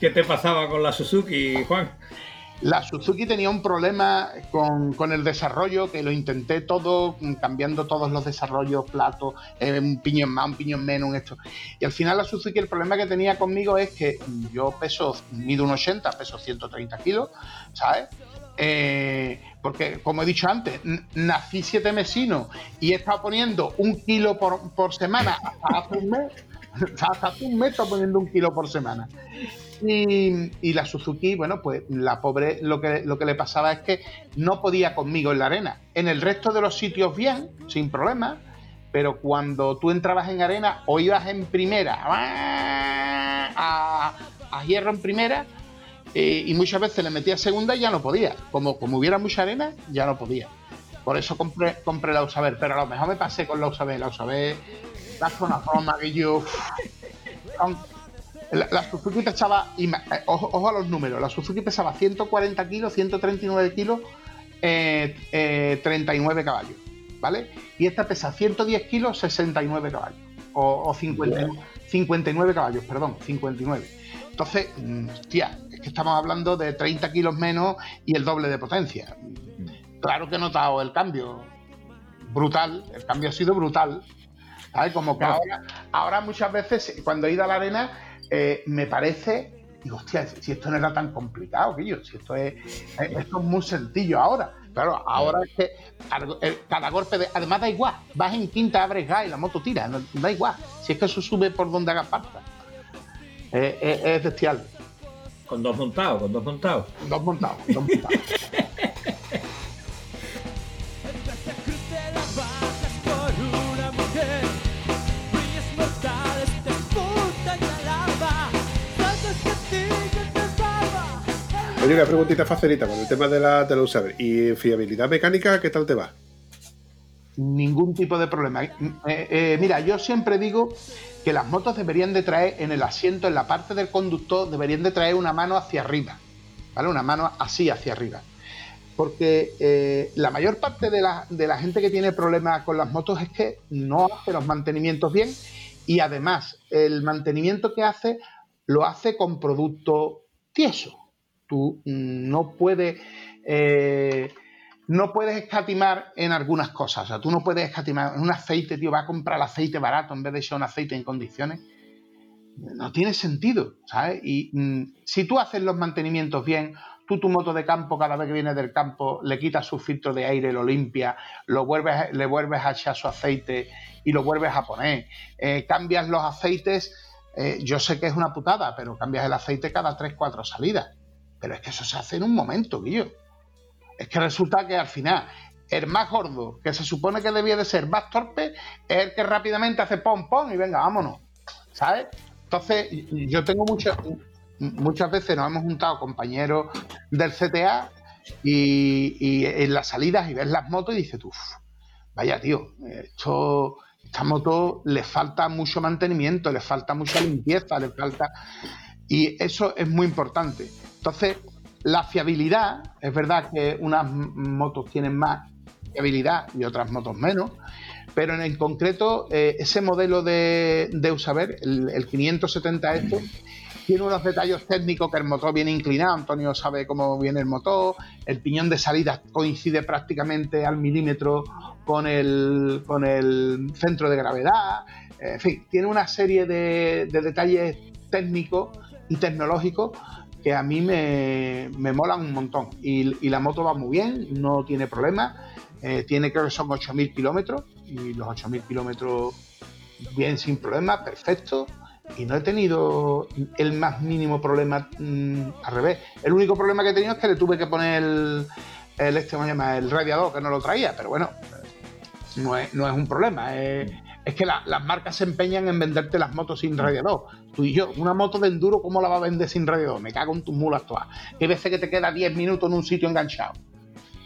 ¿Qué te pasaba con la Suzuki, Juan? La Suzuki tenía un problema con, con el desarrollo, que lo intenté todo, cambiando todos los desarrollos, platos, eh, un piñón más, un piñón menos, un esto. Y al final la Suzuki, el problema que tenía conmigo es que yo peso, mido un 80, peso 130 kilos, ¿sabes? Eh, porque, como he dicho antes, nací siete mesinos y he estado poniendo un kilo por, semana hasta hace un mes. Hasta hace un mes estado poniendo un kilo por semana. Y, la Suzuki, bueno, pues la pobre lo que, lo que le pasaba es que no podía conmigo en la arena. En el resto de los sitios bien, sin problema, pero cuando tú entrabas en arena o ibas en primera a, a hierro en primera eh, y muchas veces le metías segunda y ya no podía. Como, como hubiera mucha arena, ya no podía. Por eso compré, compré la Usaber, pero a lo mejor me pasé con la Usaber. La Usaber, la zona forma que yo... La, la Suzuki pesaba, eh, ojo, ojo a los números, la Suzuki pesaba 140 kilos, 139 kilos, eh, eh, 39 caballos, ¿vale? Y esta pesa 110 kilos, 69 caballos, o, o 50 59 caballos, perdón, 59. Entonces, mm, hostia, es que estamos hablando de 30 kilos menos y el doble de potencia. Claro que he notado el cambio, brutal, el cambio ha sido brutal. ¿Sabes? Como que ahora, ahora muchas veces cuando he ido a la arena eh, me parece, digo, hostia, si esto no era tan complicado, yo, si esto es, eh, esto es muy sencillo ahora. Claro, ahora es que cada golpe, de, además da igual, vas en quinta, abres gas y la moto tira, no, da igual, si es que eso sube por donde haga falta. Eh, eh, es bestial, Con dos montados, con dos montados. dos montados, dos montados. Oye, una preguntita facilita con el tema de la, de la Usaber. ¿Y fiabilidad mecánica qué tal te va? Ningún tipo de problema. Eh, eh, mira, yo siempre digo que las motos deberían de traer en el asiento, en la parte del conductor, deberían de traer una mano hacia arriba, ¿vale? Una mano así hacia arriba. Porque eh, la mayor parte de la, de la gente que tiene problemas con las motos es que no hace los mantenimientos bien y además el mantenimiento que hace lo hace con producto tieso. Tú mm, no puedes... no puedes escatimar en algunas cosas. O sea, tú no puedes escatimar en un aceite, tío, va a comprar el aceite barato en vez de echar un aceite en condiciones. No tiene sentido, ¿sabes? Y mm, si tú haces los mantenimientos bien, Tú tu moto de campo, cada vez que vienes del campo, le quitas su filtro de aire, lo limpias, lo vuelves, le vuelves a echar su aceite y lo vuelves a poner. Eh, cambias los aceites, eh, yo sé que es una putada, pero cambias el aceite cada 3-4 salidas. Pero es que eso se hace en un momento, Guillo. Es que resulta que al final el más gordo, que se supone que debía de ser más torpe, es el que rápidamente hace pom pom y venga, vámonos. ¿Sabes? Entonces, yo tengo muchas muchas veces nos hemos juntado compañeros del CTA y, en las salidas y ves las motos y dices, uff, vaya tío, esto, esta moto le falta mucho mantenimiento, le falta mucha limpieza, le falta... Y eso es muy importante. Entonces, la fiabilidad, es verdad que unas motos tienen más fiabilidad y otras motos menos, pero en el concreto, eh, ese modelo de, de Usaber, el, el 570 esto, tiene unos detalles técnicos que el motor viene inclinado, Antonio sabe cómo viene el motor, el piñón de salida coincide prácticamente al milímetro con el, con el centro de gravedad, en fin, tiene una serie de, detalles técnicos y tecnológicos que a mí me, me molan un montón. Y, la moto va muy bien, no tiene problemas, eh, tiene creo que son 8.000 kilómetros y los 8.000 kilómetros bien sin problemas, perfecto y no he tenido el más mínimo problema mm, al revés. El único problema que he tenido es que le tuve que poner el, este, llama? El radiador que no lo traía, pero bueno, no es, no es un problema. Que las marcas se empeñan en venderte las motos sin radiador. Tú y yo, una moto de enduro, ¿cómo la va a vender sin radiador? Me cago en tus mulas todas. Hay veces que te queda 10 minutos en un sitio enganchado.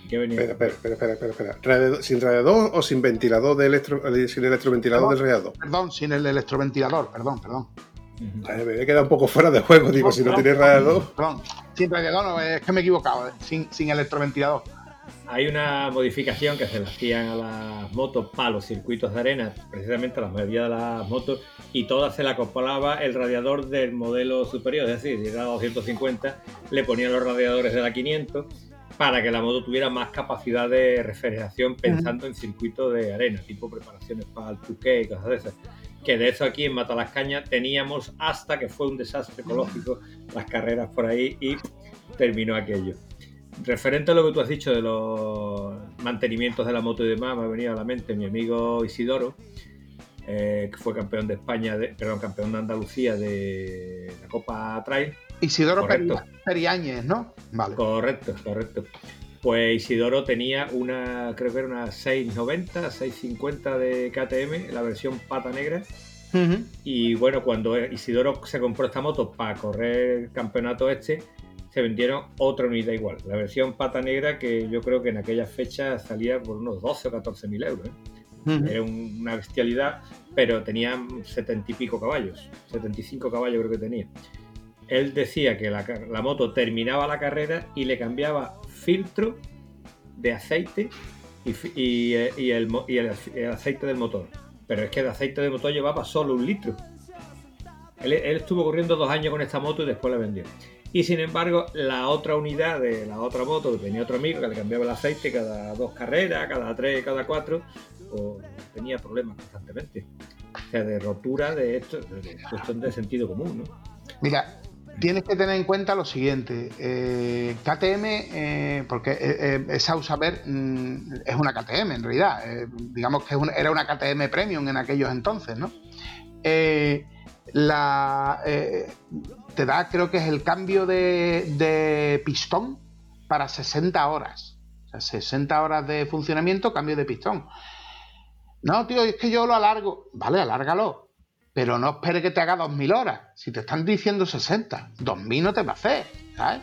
Espera, espera, espera, espera, espera. ¿Sin radiador o sin ventilador de electro, sin electroventilador del radiador? Perdón, sin el electroventilador, perdón, perdón. me he quedado un poco fuera de juego, digo, si no, tienes radiador. Perdón, sin radiador, no, es que me he equivocado, eh, sin, sin electroventilador. Hay una modificación que se le hacían a las motos para los circuitos de arena, precisamente a la mayoría de las motos, y todas se le acoplaba el radiador del modelo superior, es decir, si era 250, le ponían los radiadores de la 500 para que la moto tuviera más capacidad de refrigeración pensando en circuitos de arena, tipo preparaciones para el Touquet y cosas de esas. Que de eso aquí en Matalascaña teníamos hasta que fue un desastre ecológico las carreras por ahí y terminó aquello. Referente a lo que tú has dicho de los mantenimientos de la moto y demás, me ha venido a la mente mi amigo Isidoro, eh, que fue campeón de España, de, perdón, campeón de Andalucía de la Copa Trail Isidoro Periáñez, ¿no? Vale. Correcto, correcto. Pues Isidoro tenía una, creo que era una 690, 650 de KTM, la versión pata negra. Y bueno, cuando Isidoro se compró esta moto para correr el campeonato este, se vendieron otra unidad igual. La versión pata negra que yo creo que en aquella fecha salía por unos 12 o 14 mil euros. ¿eh? Era una bestialidad, pero tenía 70 y pico caballos. 75 caballos creo que tenía él decía que la, moto terminaba la carrera y le cambiaba filtro de aceite y, eh, el, aceite del motor. Pero es que el aceite del motor llevaba solo un litro. Él, estuvo corriendo dos años con esta moto y después la vendió. Y sin embargo, la otra unidad de la otra moto, que tenía otro amigo que le cambiaba el aceite cada dos carreras, cada tres, cada cuatro, pues tenía problemas constantemente. O sea, de rotura de esto, de cuestión de sentido común, ¿no? Mira, tienes que tener en cuenta lo siguiente. Eh, KTM, eh, porque eh, esa Usaber mm, es una KTM en realidad. digamos que era una KTM Premium en aquellos entonces, ¿no? la, te da, creo que es el cambio de, pistón para 60 horas. O sea, 60 horas de funcionamiento, cambio de pistón. No, tío, es que yo lo alargo. Vale, alárgalo pero no espere que te haga 2.000 horas. Si te están diciendo 60, 2.000 no te va a hacer, ¿sabes?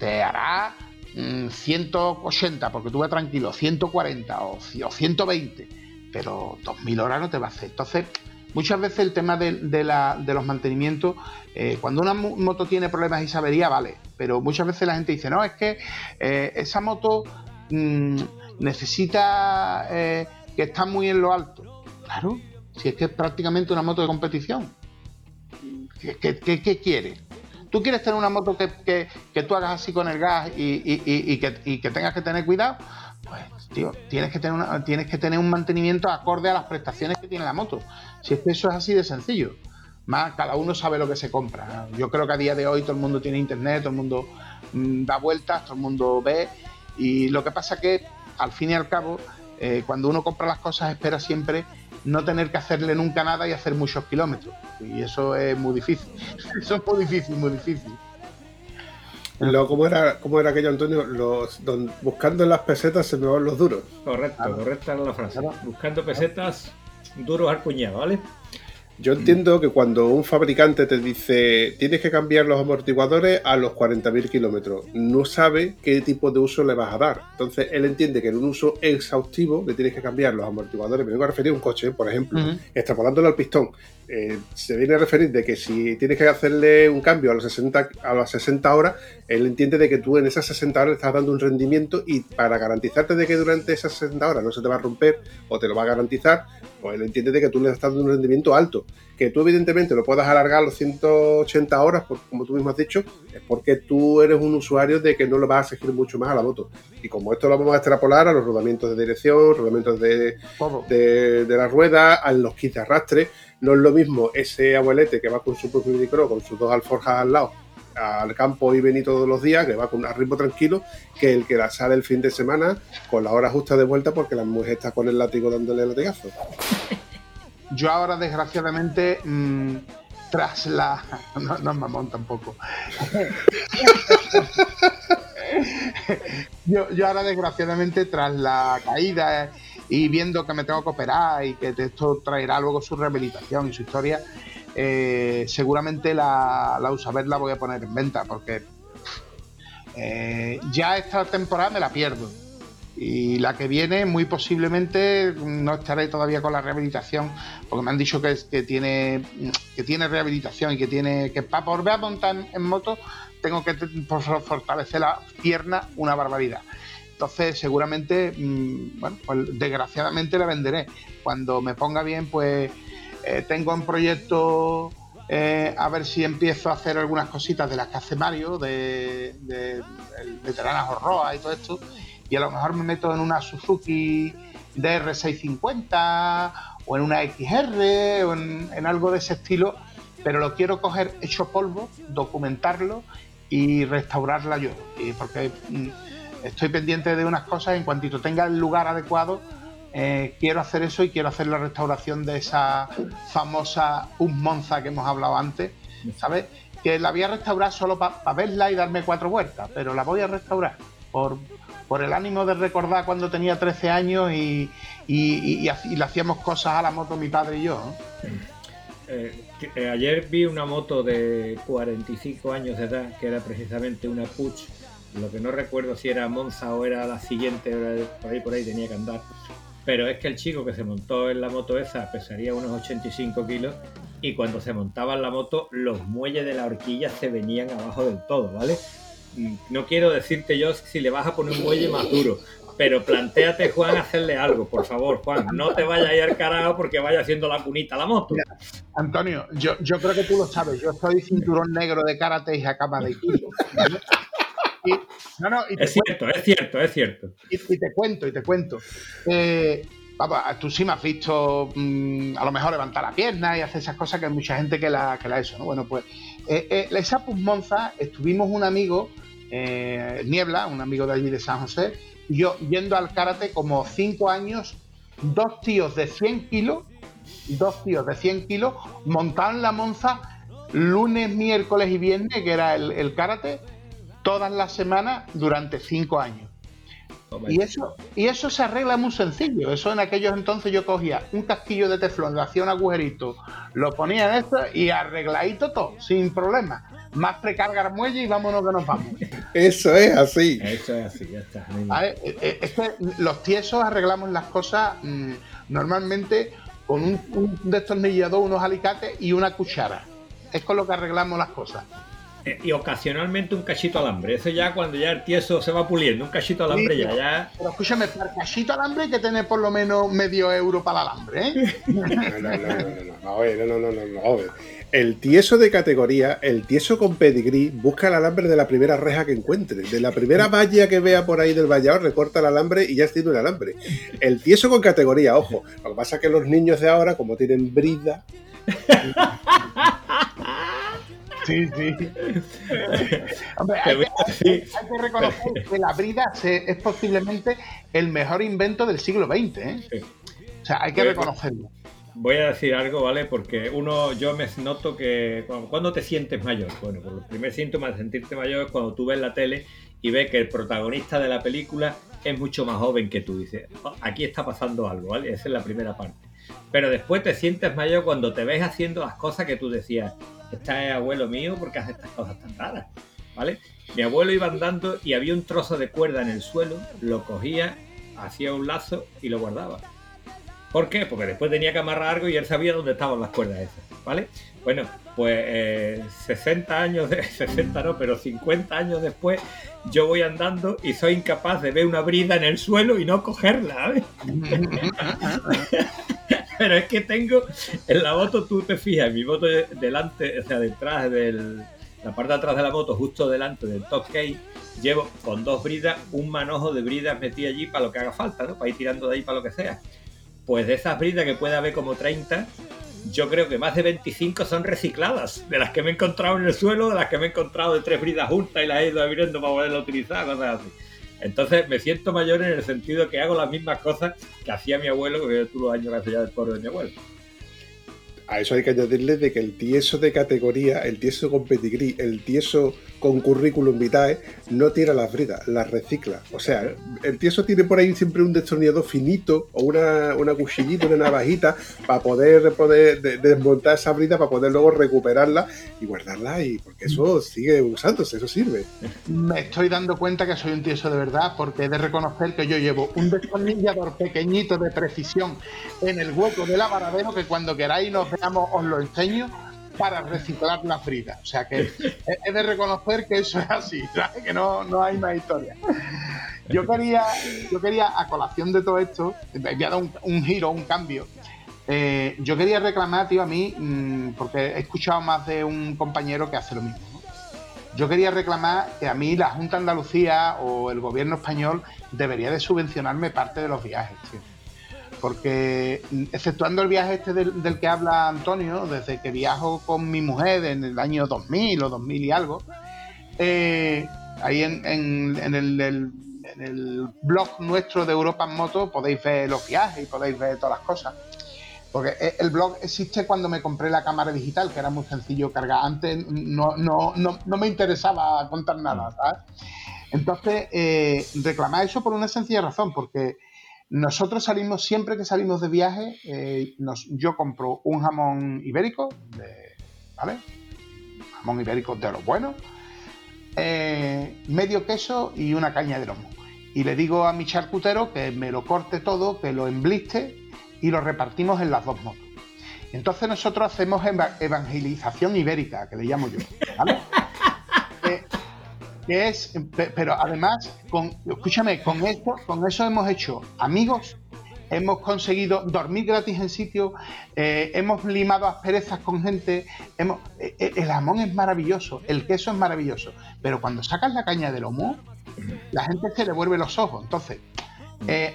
Te hará 180, mm, porque tú vas tranquilo, 140 o, 120, pero 2.000 horas no te va a hacer. Entonces, muchas veces el tema de, los mantenimientos, eh, cuando una moto tiene problemas y sabería, vale, pero muchas veces la gente dice, no, es que eh, esa moto mm, necesita eh, que está muy en lo alto. Claro, si es que es prácticamente una moto de competición. ¿Qué, quieres? ¿Tú quieres tener una moto que, tú hagas así con el gas y, que, tengas que tener cuidado? Pues, tío, tienes que, tener tienes que tener un mantenimiento acorde a las prestaciones que tiene la moto. Si es que eso es así de sencillo. Más, cada uno sabe lo que se compra. Yo creo que a día de hoy todo el mundo tiene internet, todo el mundo mm, da vueltas, todo el mundo ve. Y lo que pasa que, al fin y al cabo, eh, cuando uno compra las cosas, espera siempre no tener que hacerle nunca nada y hacer muchos kilómetros. Y eso es muy difícil. Eso es muy difícil, muy difícil. Lo, ¿cómo, era, ¿Cómo era aquello, Antonio? Los, don- buscando en las pesetas se me van los duros. Correcto, Claro. correcta era la frase. Claro. Buscando pesetas duros al cuñado, ¿vale? Yo entiendo que cuando un fabricante te dice tienes que cambiar los amortiguadores a los 40.000 kilómetros, no sabe qué tipo de uso le vas a dar. Entonces él entiende que en un uso exhaustivo le tienes que cambiar los amortiguadores. Me vengo a referir a un coche, por ejemplo, extrapolándolo al pistón. Eh, se viene a referir de que si tienes que hacerle un cambio a los 60, a las 60 horas, él entiende de que tú en esas 60 horas le estás dando un rendimiento y para garantizarte de que durante esas 60 horas no se te va a romper o te lo va a garantizar, pues él entiende de que tú le estás dando un rendimiento alto. Que tú evidentemente lo puedas alargar a los 180 horas, por- como tú mismo has dicho, es porque tú eres un usuario de que no le vas a exigir mucho más a la moto. Y como esto lo vamos a extrapolar a los rodamientos de dirección, rodamientos de, de, de la rueda, a los kits de arrastre. No es lo mismo ese abuelete que va con su propio micro, con sus dos alforjas al lado, al campo y venir todos los días, que va con un ritmo tranquilo, que el que la sale el fin de semana con la hora justa de vuelta porque la mujer está con el látigo dándole latigazo. Yo ahora, desgraciadamente, mm, tras la. No, es mamón tampoco. yo ahora, desgraciadamente, tras la caída y viendo que me tengo que operar y que esto traerá luego su rehabilitación y su historia, eh, seguramente la, la Usaber la voy a poner en venta porque eh, ya esta temporada me la pierdo. Y la que viene, muy posiblemente, no estaré todavía con la rehabilitación, porque me han dicho que, que tiene que tiene rehabilitación y que tiene que para volver a montar en, moto tengo que fortalecer la pierna una barbaridad. Entonces, seguramente, mm, bueno, pues desgraciadamente la venderé. Cuando me ponga bien, pues eh, tengo en proyecto eh, a ver si empiezo a hacer algunas cositas de las que hace Mario, de, de, el Veteranas Horroa y todo esto, y a lo mejor me meto en una Suzuki DR650 o en una XR o en, en algo de ese estilo, pero lo quiero coger hecho polvo, documentarlo y restaurarla yo, y porque mm, estoy pendiente de unas cosas, en cuantito tenga el lugar adecuado, eh, quiero hacer eso y quiero hacer la restauración de esa famosa Un Monza que hemos hablado antes, ¿sabes? Que la voy a restaurar solo para verla y darme cuatro vueltas, pero la voy a restaurar por, el ánimo de recordar cuando tenía 13 años y, le hacíamos cosas a la moto mi padre y yo. Eh, eh, ayer vi una moto de 45 años de edad que era precisamente una Puch. Lo que no recuerdo si era Monza o era la siguiente, por ahí por ahí tenía que andar. Pero es que el chico que se montó en la moto esa pesaría unos 85 kilos y cuando se montaba en la moto los muelles de la horquilla se venían abajo del todo, ¿vale? Mm, No quiero decirte yo si le vas a poner un muelle más duro, pero planteate, Juan, hacerle algo, por favor, Juan. No te vayas a ir al porque vaya haciendo la cunita a la moto. Antonio, yo, yo creo que tú lo sabes, yo soy cinturón negro de karate y cama de kilo. No, no, y te, Es cierto, es cierto, es cierto. y, y te cuento, y te cuento. Eh, tú sí me has visto mm, a lo mejor levantar la pierna y hacer esas cosas que hay mucha gente que la, que la eso, ¿no? Bueno, pues eh, eh, la esa Pus Monza estuvimos un amigo, Niebla, un amigo de allí de San José, y yo yendo al karate como cinco años, dos tíos de 100 kilos, dos tíos de 100 kilos, montaban la Monza lunes, miércoles y viernes, que era el, el karate, todas las semanas durante cinco años. Y eso, y eso se arregla muy sencillo. Eso en aquellos entonces yo cogía un casquillo de teflón, le hacía un agujerito, lo ponía en esto y arregladito todo, sin problema. Más precargar muelle y vámonos que nos vamos. Eso es así. Eso es así, ya está. Eh, eh, Es que los tiesos arreglamos las cosas mm, normalmente con un, un destornillador, unos alicates y una cuchara. Es con lo que arreglamos las cosas. Eh, Y ocasionalmente un cachito alambre. Eso ya cuando ya el tieso se va puliendo. Un cachito alambre Sí, ya, pero- ya. Pero escúchame, para el cachito alambre hay que tener por lo menos medio euro para el alambre, ¿eh? No, no, no, no, no, no, a ver, no, no, no, no, a ver. El tieso de categoría, el tieso con pedigrí, busca el alambre de la primera reja que encuentre. De la primera valla que vea por ahí del vallado, recorta el alambre y ya tiene un alambre. El tieso con categoría, ojo. Lo que pasa es que los niños de ahora, como tienen brida, Sí, sí. Hombre, hay, que, hay que reconocer que la brida se- es posiblemente el mejor invento del siglo XX. ¿eh? Sí. O sea, hay que reconocerlo. Voy a decir algo, ¿vale? Porque uno, yo me noto que cuando, cuando te sientes mayor, bueno, pues el primer síntoma de sentirte mayor es cuando tú ves la tele y ves que el protagonista de la película es mucho más joven que tú. Dices, "Oh, aquí está pasando algo, ¿vale? Esa es la primera parte. Pero después te sientes mayor cuando te ves haciendo las cosas que tú decías, este es abuelo mío porque hace estas cosas tan raras, ¿vale? Mi abuelo iba andando y había un trozo de cuerda en el suelo, lo cogía, hacía un lazo y lo guardaba. ¿Por qué? Porque después tenía que amarrar algo y él sabía dónde estaban las cuerdas esas, ¿vale? Bueno, pues eh, 60 años, de, 60 no, pero 50 años después, yo voy andando y soy incapaz de ver una brida en el suelo y no cogerla. Pero es que tengo, en la moto tú te fijas, mi moto de- delante, o sea, detrás del, la parte de atrás de la moto, justo delante del top case, llevo con dos bridas, un manojo de bridas metí allí para lo que haga falta, ¿no? Para ir tirando de ahí para lo que sea. Pues de esas bridas que puede haber como 30, yo creo que más de 25 son recicladas, de las que me he encontrado en el suelo, de las que me he encontrado de tres bridas juntas y las he ido abriendo para poderlas utilizar, cosas así. Entonces me siento mayor en el sentido que hago las mismas cosas que hacía mi abuelo, que tú los años que hacía ya del pobre de mi abuelo. A eso hay que añadirle de que el tieso de categoría, el tieso con pedigrí, el tieso con currículum vitae, no tira las bridas, las recicla. O sea, el tieso tiene por ahí siempre un destornillador finito o una, una cuchillita, una navajita para poder, poder de- desmontar esa brida para poder luego recuperarla y guardarla y porque eso sigue usándose, eso sirve. Me estoy dando cuenta que soy un tieso de verdad porque he de reconocer que yo llevo un destornillador pequeñito de precisión en el hueco del avaradero que cuando queráis nos veamos os lo enseño para reciclar las bridas. O sea que he de reconocer que eso es así, que no, no hay más historia. Yo quería, yo quería, a colación de todo esto, voy a dar un, giro, un cambio. Eh, yo quería reclamar, tío, a mí, mm, porque he escuchado más de un compañero que hace lo mismo. ¿no? Yo quería reclamar que a mí la Junta Andalucía o el gobierno español debería de subvencionarme parte de los viajes, tío. Porque, exceptuando el viaje este del, que habla Antonio, desde que viajo con mi mujer en el año 2000 o 2000 y algo, eh, ahí en el blog nuestro de Europa en Moto podéis ver los viajes y podéis ver todas las cosas. Porque e- el blog existe cuando me compré la cámara digital, que era muy sencillo cargar. Antes no, no, no, no me interesaba contar nada, ¿sabes? Entonces, eh, reclamar eso por una sencilla razón, porque nosotros salimos, siempre que salimos de viaje, eh, yo compro un jamón ibérico, de- ¿vale? Jamón ibérico de los buenos, eh, medio queso y una caña de lomo. Y le digo a mi charcutero que me lo corte todo, que lo embliste y lo repartimos en las dos motos. Entonces nosotros hacemos eva- evangelización ibérica, que le llamo yo, ¿vale? Que, es, pe- pero además, con, escúchame, con esto, con eso hemos hecho amigos, hemos conseguido dormir gratis en sitio, eh, hemos limado asperezas con gente, hemos, eh, eh, el jamón es maravilloso, el queso es maravilloso, pero cuando sacas la caña de lomo, la gente se le vuelve los ojos. Entonces,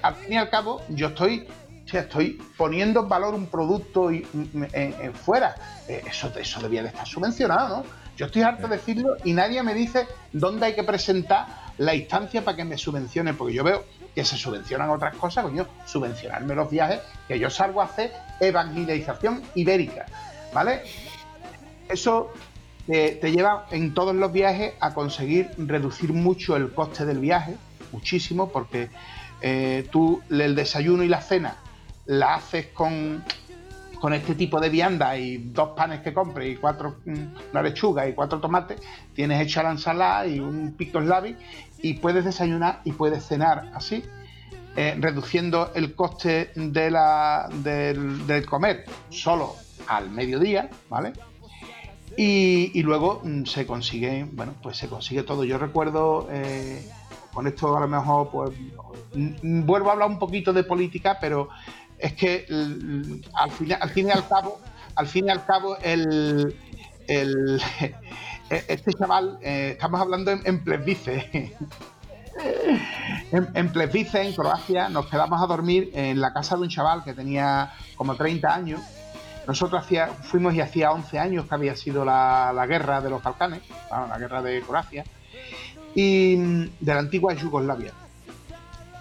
al fin y al cabo, yo estoy, estoy poniendo en valor un producto y, mm, en fuera. Eh, eso, eso debía de estar subvencionado, ¿no? Yo estoy harto de decirlo y nadie me dice dónde hay que presentar la instancia para que me subvencione, porque yo veo que se subvencionan otras cosas, coño, subvencionarme los viajes, que yo salgo a hacer evangelización ibérica, ¿vale? Eso te, lleva en todos los viajes a conseguir reducir mucho el coste del viaje, muchísimo, porque eh, tú el desayuno y la cena la haces con, con este tipo de vianda y dos panes que compres y cuatro, mm, una lechuga y cuatro tomates, tienes hecha la ensalada y un pico slavi y puedes desayunar y puedes cenar así, eh, reduciendo el coste de la, del, comer solo al mediodía, ¿vale? Y, y luego mm, se consigue, bueno, pues se consigue todo. Yo recuerdo, eh, con esto a lo mejor, pues mm, vuelvo a hablar un poquito de política, pero es que mm, al, fin, al fin y al cabo, al fin y al cabo, el, el- este chaval, eh, estamos hablando en, en. En, en en Croacia, nos quedamos a dormir en la casa de un chaval que tenía como 30 años nosotros hacía, fuimos y hacía 11 años que había sido la, la guerra de los Balcanes, bueno, la guerra de Croacia, y mm, de la antigua Yugoslavia.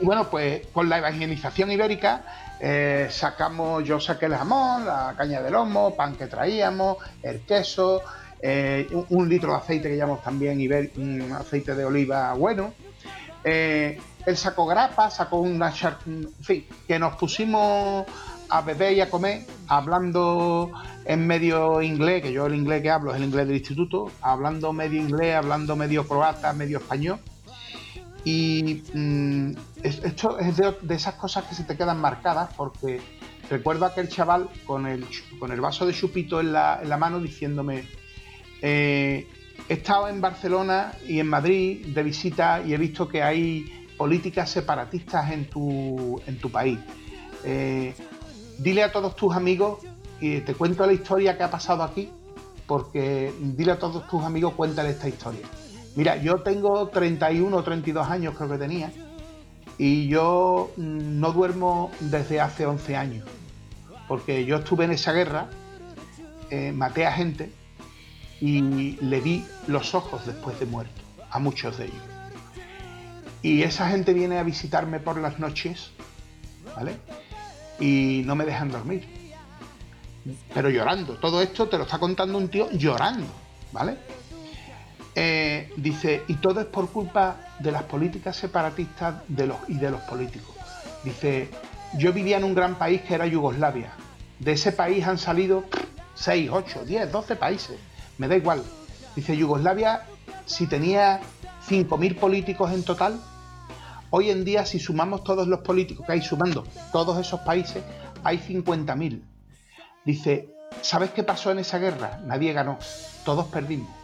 Y bueno, pues con la evangelización ibérica eh, sacamos, yo saqué el jamón, la caña de lomo, pan que traíamos, el queso, eh, un, litro de aceite que llamamos también iber- un aceite de oliva bueno. Eh, él sacó grapa, sacó una char- en fin, que nos pusimos a beber y a comer hablando en medio inglés, que yo el inglés que hablo es el inglés del instituto, hablando medio inglés, hablando medio croata, medio español. Y mm, esto es de, esas cosas que se te quedan marcadas porque recuerdo a aquel chaval con el, con el vaso de chupito en la, en la mano diciéndome, eh, he estado en Barcelona y en Madrid de visita y he visto que hay políticas separatistas en tu, en tu país. Eh, dile a todos tus amigos y te cuento la historia que ha pasado aquí, porque dile a todos tus amigos, cuéntale esta historia. Mira, yo tengo 31 o 32 años, creo que tenía, y yo no duermo desde hace 11 años, porque yo estuve en esa guerra, eh, maté a gente y le vi los ojos después de muerto, a muchos de ellos. Y esa gente viene a visitarme por las noches, ¿vale? Y no me dejan dormir. Pero llorando. Todo esto te lo está contando un tío llorando, ¿vale? Eh, dice, y todo es por culpa de las políticas separatistas de los, y de los políticos. Dice, yo vivía en un gran país que era Yugoslavia. De ese país han salido 6, 8, 10, 12 países. Me da igual. Dice, Yugoslavia, si tenía 5.000 políticos en total, hoy en día si sumamos todos los políticos que hay, sumando todos esos países, hay 50.000. Dice, ¿sabes qué pasó en esa guerra? Nadie ganó, todos perdimos.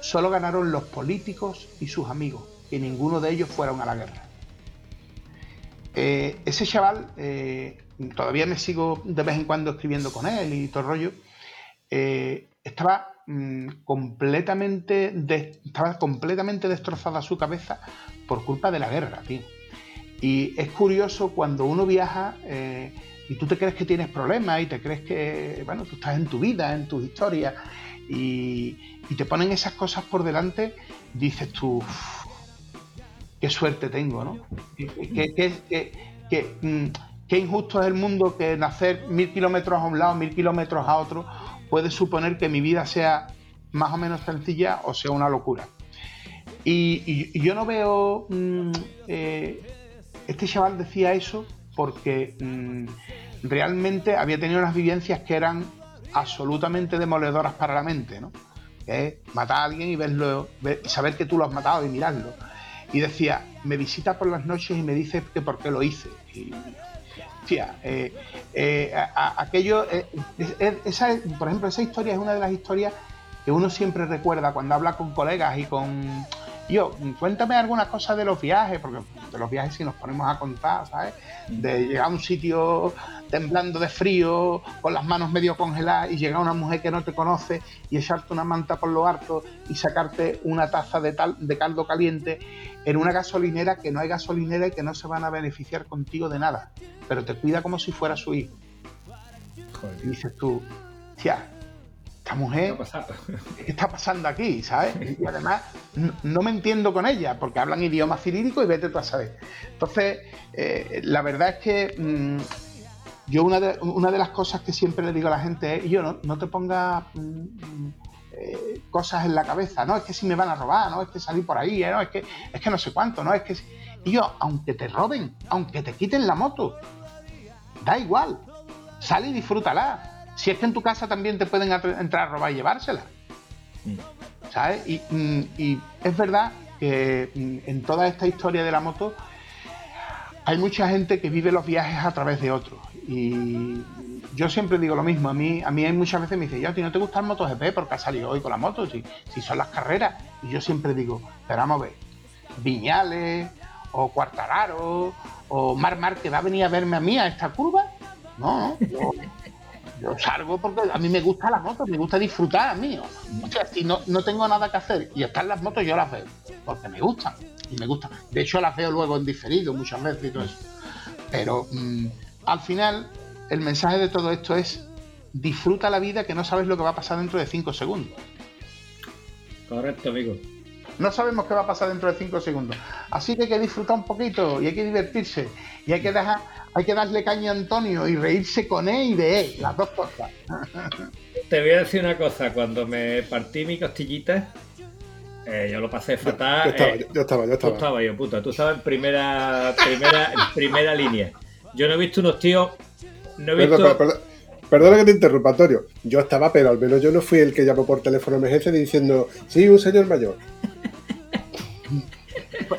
Solo ganaron los políticos y sus amigos, y ninguno de ellos fueron a la guerra. Eh, ese chaval, eh, todavía me sigo de vez en cuando escribiendo con él y todo el rollo, eh, estaba mm, completamente estaba completamente destrozada su cabeza por culpa de la guerra, tío. Y es curioso cuando uno viaja y tú te crees que tienes problemas y te crees que, bueno, tú estás en tu vida, en tus historias y, y te ponen esas cosas por delante, dices tú, "Uf, qué suerte tengo, ¿no? Mm, qué injusto es el mundo que nacer mil kilómetros a un lado, mil kilómetros a otro, puede suponer que mi vida sea más o menos sencilla o sea una locura. Y yo no veo... mm, eh, este chaval decía eso porque mm, realmente había tenido unas vivencias que eran absolutamente demoledoras para la mente, ¿no? Que matar a alguien y verlo, ver- saber que tú lo has matado y mirarlo. Y decía, me visita por las noches y me dice que por qué lo hice. Y, hostia, eh, eh, aquello, eh, es- es- esa, por ejemplo, esa historia es una de las historias que uno siempre recuerda cuando habla con colegas y con... Yo, cuéntame alguna cosa de los viajes, porque de los viajes si nos ponemos a contar, ¿sabes? De llegar a un sitio temblando de frío, con las manos medio congeladas, y llegar una mujer que no te conoce y echarte una manta por lo harto y sacarte una taza de, tal, de caldo caliente en una gasolinera que no hay gasolinera y que no se van a beneficiar contigo de nada, pero te cuida como si fuera su hijo. Joder, Y dices tú, tía, esta ¿qué mujer? ¿qué está pasando aquí? ¿Sabes? Y además no me entiendo con ella porque hablan idioma cirílico y vete tú a saber. Entonces, eh, la verdad es que mm, yo una de, una de las cosas que siempre le digo a la gente es, yo no, no te pongas mm, mm, eh, cosas en la cabeza, no, es que si me van a robar, no, es que salí por ahí, eh, no, es que, es que no sé cuánto, no, es que... si-". Y yo, aunque te roben, aunque te quiten la moto, da igual, sale y disfrútala. Si es que en tu casa también te pueden entrar a robar y llevársela. ¿sabes? Y, mm, y es verdad que mm, en toda esta historia de la moto hay mucha gente que vive los viajes a través de otros. Y yo siempre digo lo mismo, a mí, a mí hay muchas veces me dicen, yo, a ti no te gusta el MotoGP porque has salido hoy con la moto, si, si son las carreras. Y yo siempre digo, pero vamos a ver, Viñales o Cuartararo o Mar Mar que va a venir a verme a mí a esta curva. No, yo, yo salgo porque a mí me gusta la moto, me gusta disfrutar a mí. O sea, si no, no tengo nada que hacer y están las motos, yo las veo. Porque me gustan. Y me gustan. De hecho, las veo luego en diferido muchas veces y todo eso. Pero mm, al final, el mensaje de todo esto es disfruta la vida que no sabes lo que va a pasar dentro de 5 segundos. Correcto, amigo. No sabemos qué va a pasar dentro de 5 segundos. Así que hay que disfrutar un poquito y hay que divertirse. Y hay que, dejar, hay que darle caña a Antonio y reírse con él y de él. Las dos cosas. Te voy a decir una cosa. Cuando me partí mi costillita, eh, yo lo pasé fatal. Yo estaba, eh, yo estaba, yo Tú estaba. estabas yo, puta. Tú estabas en primera, primera, en primera línea. Yo no he visto unos tíos. No he Perdón, visto. perdón, perdona que te interrumpa, Antonio. Yo estaba, pero al menos yo no fui el que llamó por teléfono a emergencia diciendo, sí, un señor mayor.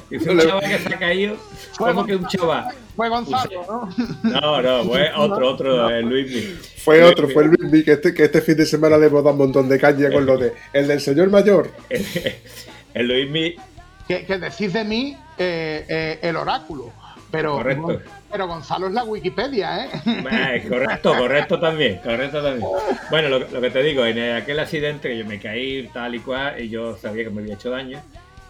Dice un chaval que se ha caído. ¿Cómo que un chaval? Fue Gonzalo, ¿no? No, no, fue otro, otro, eh, Luis. Fue otro, fue el Luis que este, que este fin de semana le hemos dado un montón de caña con lo de el del señor mayor. El Luis Miguel. Que, que decís de mí eh, eh, el oráculo. Pero, Correcto. Pero Gonzalo es la Wikipedia, ¿eh? Eh, correcto, correcto también, correcto también. Bueno, lo, lo que te digo, en aquel accidente que yo me caí tal y cual, y yo sabía que me había hecho daño,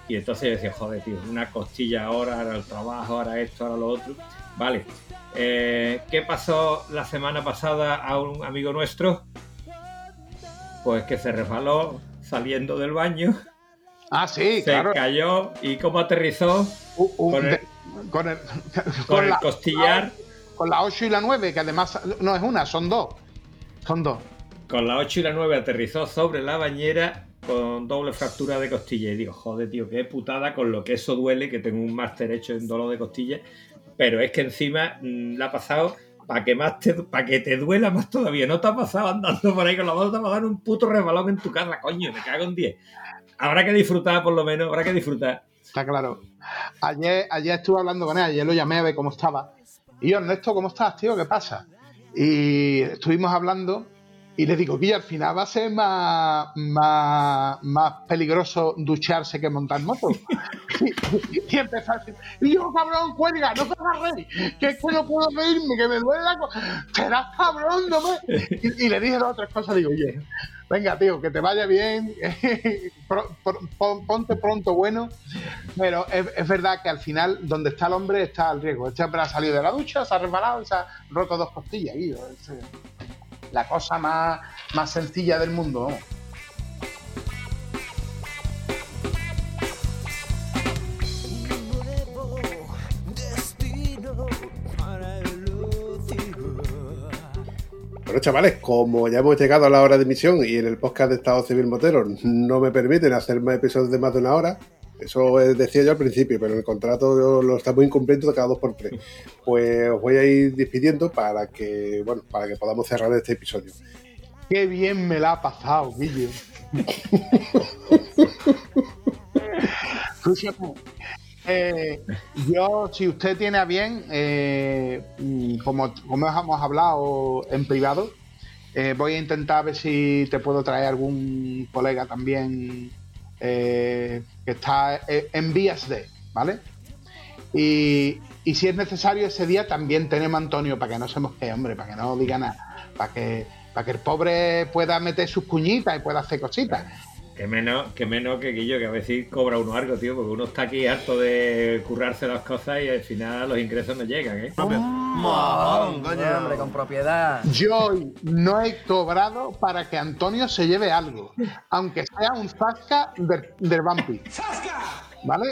y entonces yo decía, joder, tío, una costilla ahora, ahora el trabajo, ahora esto, ahora lo otro. Vale. Eh, ¿Qué pasó la semana pasada a un amigo nuestro? Pues que se resbaló saliendo del baño, Ah, sí, se claro. cayó y cómo aterrizó con el- de- con el, con con el la- costillar, con la 8 y la 9, que además no es una, son dos. Son dos. con la 8 y la 9 aterrizó sobre la bañera con doble fractura de costilla. Y digo, joder, tío, qué putada con lo que eso duele, que tengo un máster hecho en dolor de costilla. Pero es que encima mm, la ha pasado para que más te, para que te duela más todavía. No te ha pasado andando por ahí con la moto, te va a dar un puto resbalón en tu casa, coño, me cago en 10. Habrá que disfrutar, por lo menos, habrá que disfrutar. Está claro. Ayer, ayer estuve hablando con él, ayer lo llamé a ver cómo estaba. Y yo, Ernesto, ¿cómo estás, tío? ¿Qué pasa? Y estuvimos hablando y le digo que al final va a ser más, más, más peligroso ducharse que montar moto. y, y empezó a decir, y cabrón, cuelga, no te reír, que es que no puedo reírme, que me duele la cosa. Serás cabrón, no me... Y, le dije dos o tres cosas, digo, oye, venga, tío, que te vaya bien, ponte pronto bueno. Pero es, verdad que al final, donde está el hombre, está el riesgo. Este hombre ha salido de la ducha, se ha resbalado se ha roto dos costillas. Eh, la cosa más, más sencilla del mundo. vamos. Bueno, chavales, como ya hemos llegado a la hora de emisión y en el podcast de Estado Civil Motero no me permiten hacer más episodios de más de una hora, eso decía yo al principio, pero el contrato lo estamos incumpliendo de cada dos por tres. Pues os voy a ir despidiendo para que, bueno, para que podamos cerrar este episodio. Qué bien me la ha pasado, Guille. Eh, yo, si usted tiene a bien, eh, mm, como, como hemos hablado en privado, eh, voy a intentar ver si te puedo traer algún colega también eh, que está eh, en vías de, ¿vale? Y, y si es necesario ese día también tenemos a Antonio para que no se mosquee, hombre, para que no diga nada, para que, para que el pobre pueda meter sus cuñitas y pueda hacer cositas. Que menos, que menos que Guillo, que a veces cobra uno algo, tío, porque uno está aquí harto de currarse las cosas y al final los ingresos no llegan, ¿eh? Mojón, coño. Hombre, con propiedad. Yo hoy no he cobrado para que Antonio se lleve algo, aunque sea un zasca del, del vampi. ¿Vale?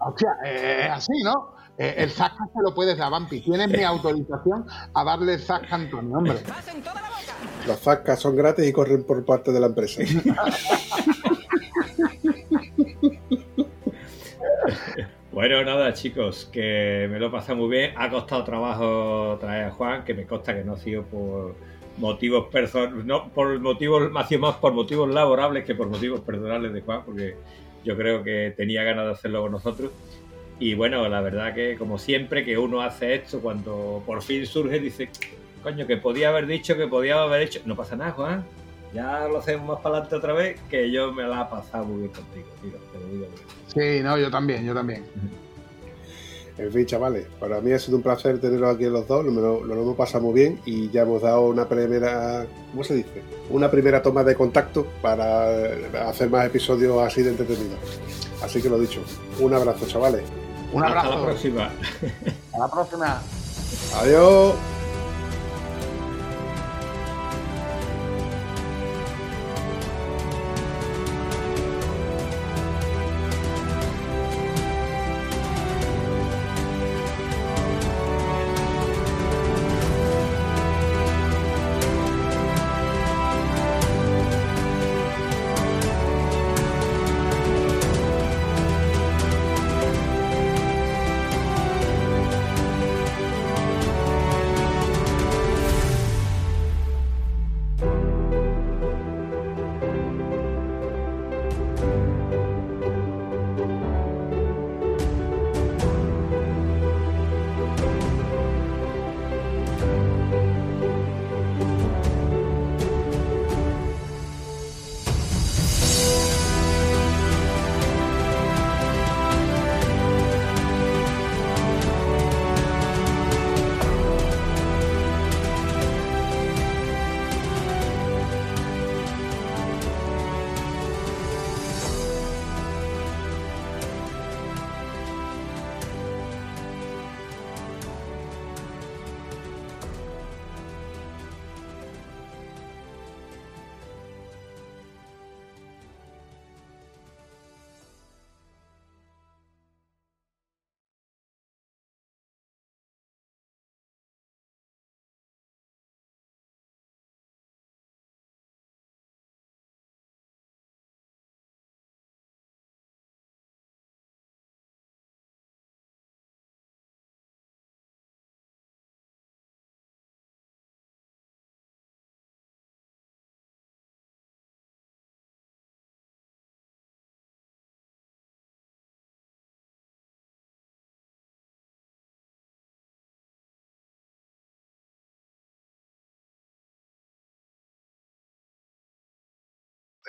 O sea, eh, es así, ¿no? Eh, el zasca se lo puedes dar a Vampi. Tienes mi autorización a darle el zasca a Antonio, hombre. Las zascas son gratis y corren por parte de la empresa. Bueno, nada, chicos, que me lo he pasado muy bien. Ha costado trabajo traer a Juan, que me consta que no ha sido por motivos personales, no por motivos, ha sido más por motivos laborables que por motivos personales de Juan, porque yo creo que tenía ganas de hacerlo con nosotros. Y bueno, la verdad que como siempre que uno hace esto, cuando por fin surge, dice, coño, que podía haber dicho, que podía haber hecho. No pasa nada, Juan. Ya lo hacemos más para adelante otra vez, que yo me la he pasado muy bien contigo, tío, te lo digo. Sí, no, yo también, yo también. En fin, chavales, para mí ha sido un placer teneros aquí los dos, lo, lo- lo hemos pasado muy bien y ya hemos dado una primera, ¿cómo se dice? Una primera toma de contacto para hacer más episodios así de entretenidos. Así que lo dicho, un abrazo, chavales. Un Hasta abrazo. la próxima. Hasta la próxima. Adiós.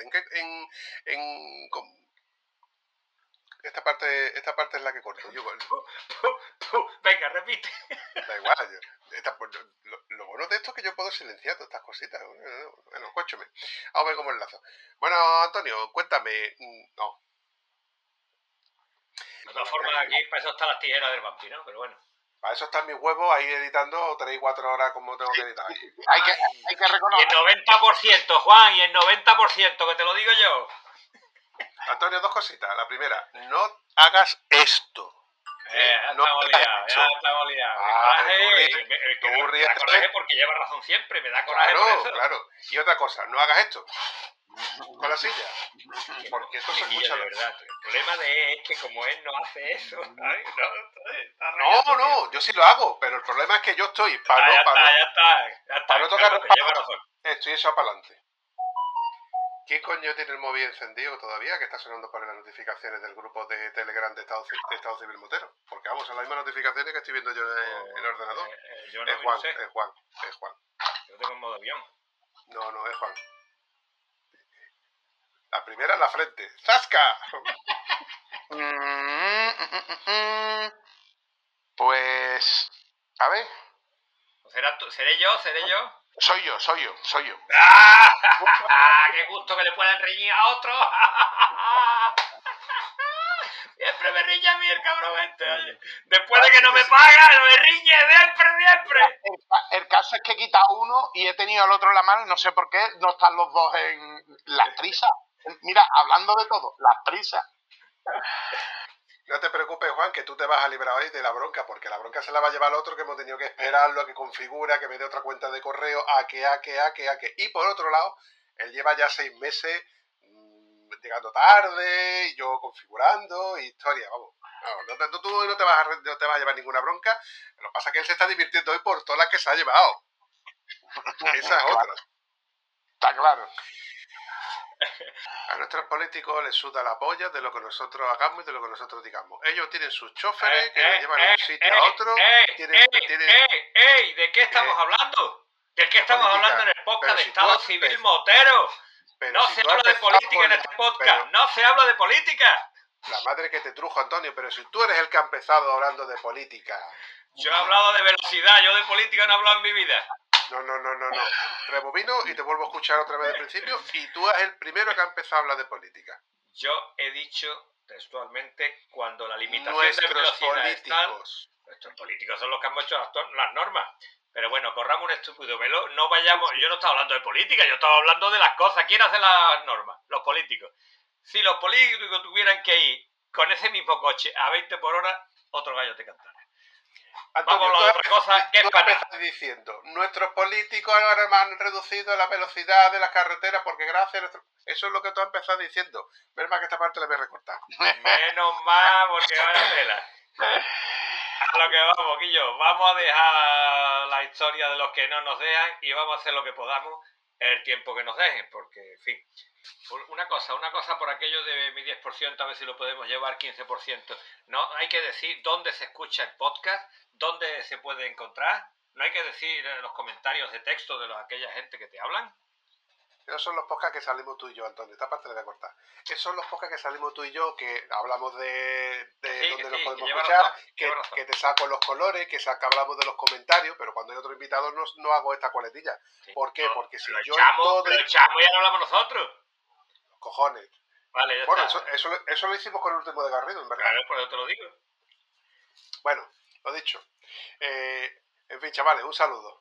En, qué- en, en- esta parte esta parte es la que corto. Yo, Venga, repite. da igual. yo- esta- pues, lo bueno de esto es que yo puedo silenciar todas estas cositas. Bueno, escúchame. Vamos a ver cómo enlazo. Bueno, Antonio, cuéntame. mm, No, De todas formas, aquí para eso están las tijeras del vampiro, pero bueno. Para eso están mis huevos ahí editando 3 y 4 horas como tengo que editar. Hay que, hay que Y el reconocer. 90%, Juan, y el 90%, que te lo digo yo. Antonio, dos cositas. La primera, no hagas esto. Eh, ya No estamos liados, ya estamos liados. Ah, coraje, da también. porque lleva razón siempre, me da coraje Claro, por eso. claro. Y otra cosa, no hagas esto. Con la silla. Porque eso se escucha. de verdad. El problema de él es que como él no hace eso, ¿sabes? No, No, no, yo sí lo hago, pero el problema es que yo estoy Ah, para no, para no- tocar estoy echado para adelante. ¿Quién coño tiene el móvil encendido todavía? Que está sonando por las notificaciones del grupo de Telegram de Estado, Ci- de Estado Civil Motero. Porque vamos, son las mismas notificaciones que estoy viendo yo en el ordenador. Eh, eh, yo no Es Juan, es Juan, es Juan. Yo tengo en modo avión. No, no, es Juan. La primera en la frente. ¡Zasca! Mm, mm, mm. Pues. A ver. ¿Será tú- ¿Seré yo? ¿Seré yo? Soy yo, soy yo, soy yo. ¡Ah! ¡Qué gusto que le puedan reñir a otro! Siempre me riñe a mí el cabrón este, oye. Después de que no me paga, no me riñe, siempre, siempre. El, el caso es que he quitado uno y he tenido al otro en la mano y no sé por qué no están los dos en las prisas. Mira, hablando de todo, las prisas. No te preocupes, Juan, que tú te vas a librar hoy de la bronca, porque la bronca se la va a llevar el otro que hemos tenido que esperarlo, a que configura, a que me dé otra cuenta de correo, a que, a que, a que, a que. Y por otro lado, él lleva ya seis meses mm, llegando tarde, y yo configurando, y historia, vamos. No, tú no te, vas a, no te vas a llevar ninguna bronca. Lo que pasa es que él se está divirtiendo hoy por todas las que se ha llevado. Esa es otra. Está claro. A nuestros políticos les suda la polla de lo que nosotros hagamos y de lo que nosotros digamos. Ellos tienen sus choferes que les llevan de un sitio a otro. ¡Eh, tienen, eh, tienen- eh, eh! ¿De qué estamos hablando? ¿De qué estamos política. hablando en el podcast de si Estado has Civil Motero? pero No si se habla de política por en este podcast. pero No se habla de política. la madre que te trujo, Antonio, pero si tú eres el que ha empezado hablando de política. Yo he hablado de velocidad, yo de política no he hablado en mi vida. No, no, no, no, no. Rebobino y te vuelvo a escuchar otra vez del principio y tú eres el primero que ha empezado a hablar de política. Yo he dicho textualmente cuando la limitación de Nuestros velocidad es tal, políticos. Nuestros políticos son los que han hecho las, las normas. Pero bueno, corramos un estúpido velo. No vayamos. Yo no estaba hablando de política, yo estaba hablando de las cosas. ¿Quién hace las normas? Los políticos. Si los políticos tuvieran que ir con ese mismo coche a 20 por hora, otro gallo te cantara. Antonio, Vamos a hablar de otra cosa que es tú para empiezas diciendo, nuestros políticos ahora han reducido la velocidad de las carreteras porque gracias a nuestro... Eso es lo que tú has empezado diciendo. Menos mal que esta parte la voy a recortar. Menos mal, porque vaya tela. A lo que vamos, Guillo. Vamos a dejar la historia de los que no nos dejan y vamos a hacer lo que podamos el tiempo que nos dejen, porque, en fin. Una cosa, una cosa por aquello de mi 10%, a ver si lo podemos llevar 15%. No, hay que decir dónde se escucha el podcast, dónde se puede encontrar. No hay que decir en los comentarios de texto de los- aquella gente que te hablan. Esos son los podcasts que salimos tú y yo, Antonio. Esta parte la voy a cortar. Esos son los podcasts que salimos tú y yo, que hablamos de, de Sí, dónde nos podemos escuchar, razón, que, te saco los colores, que saca, hablamos de los comentarios, pero cuando hay otro invitado no, no hago esta coletilla. Sí. ¿Por qué? No, Porque si yo echamos, todo lo el- echamos ya no hablamos nosotros. cojones. Vale, ya Bueno, está. eso, eso, eso lo hicimos con el último de Garrido, en verdad. Claro, por eso te lo digo. Bueno, lo dicho. Eh, en fin, chavales, un saludo.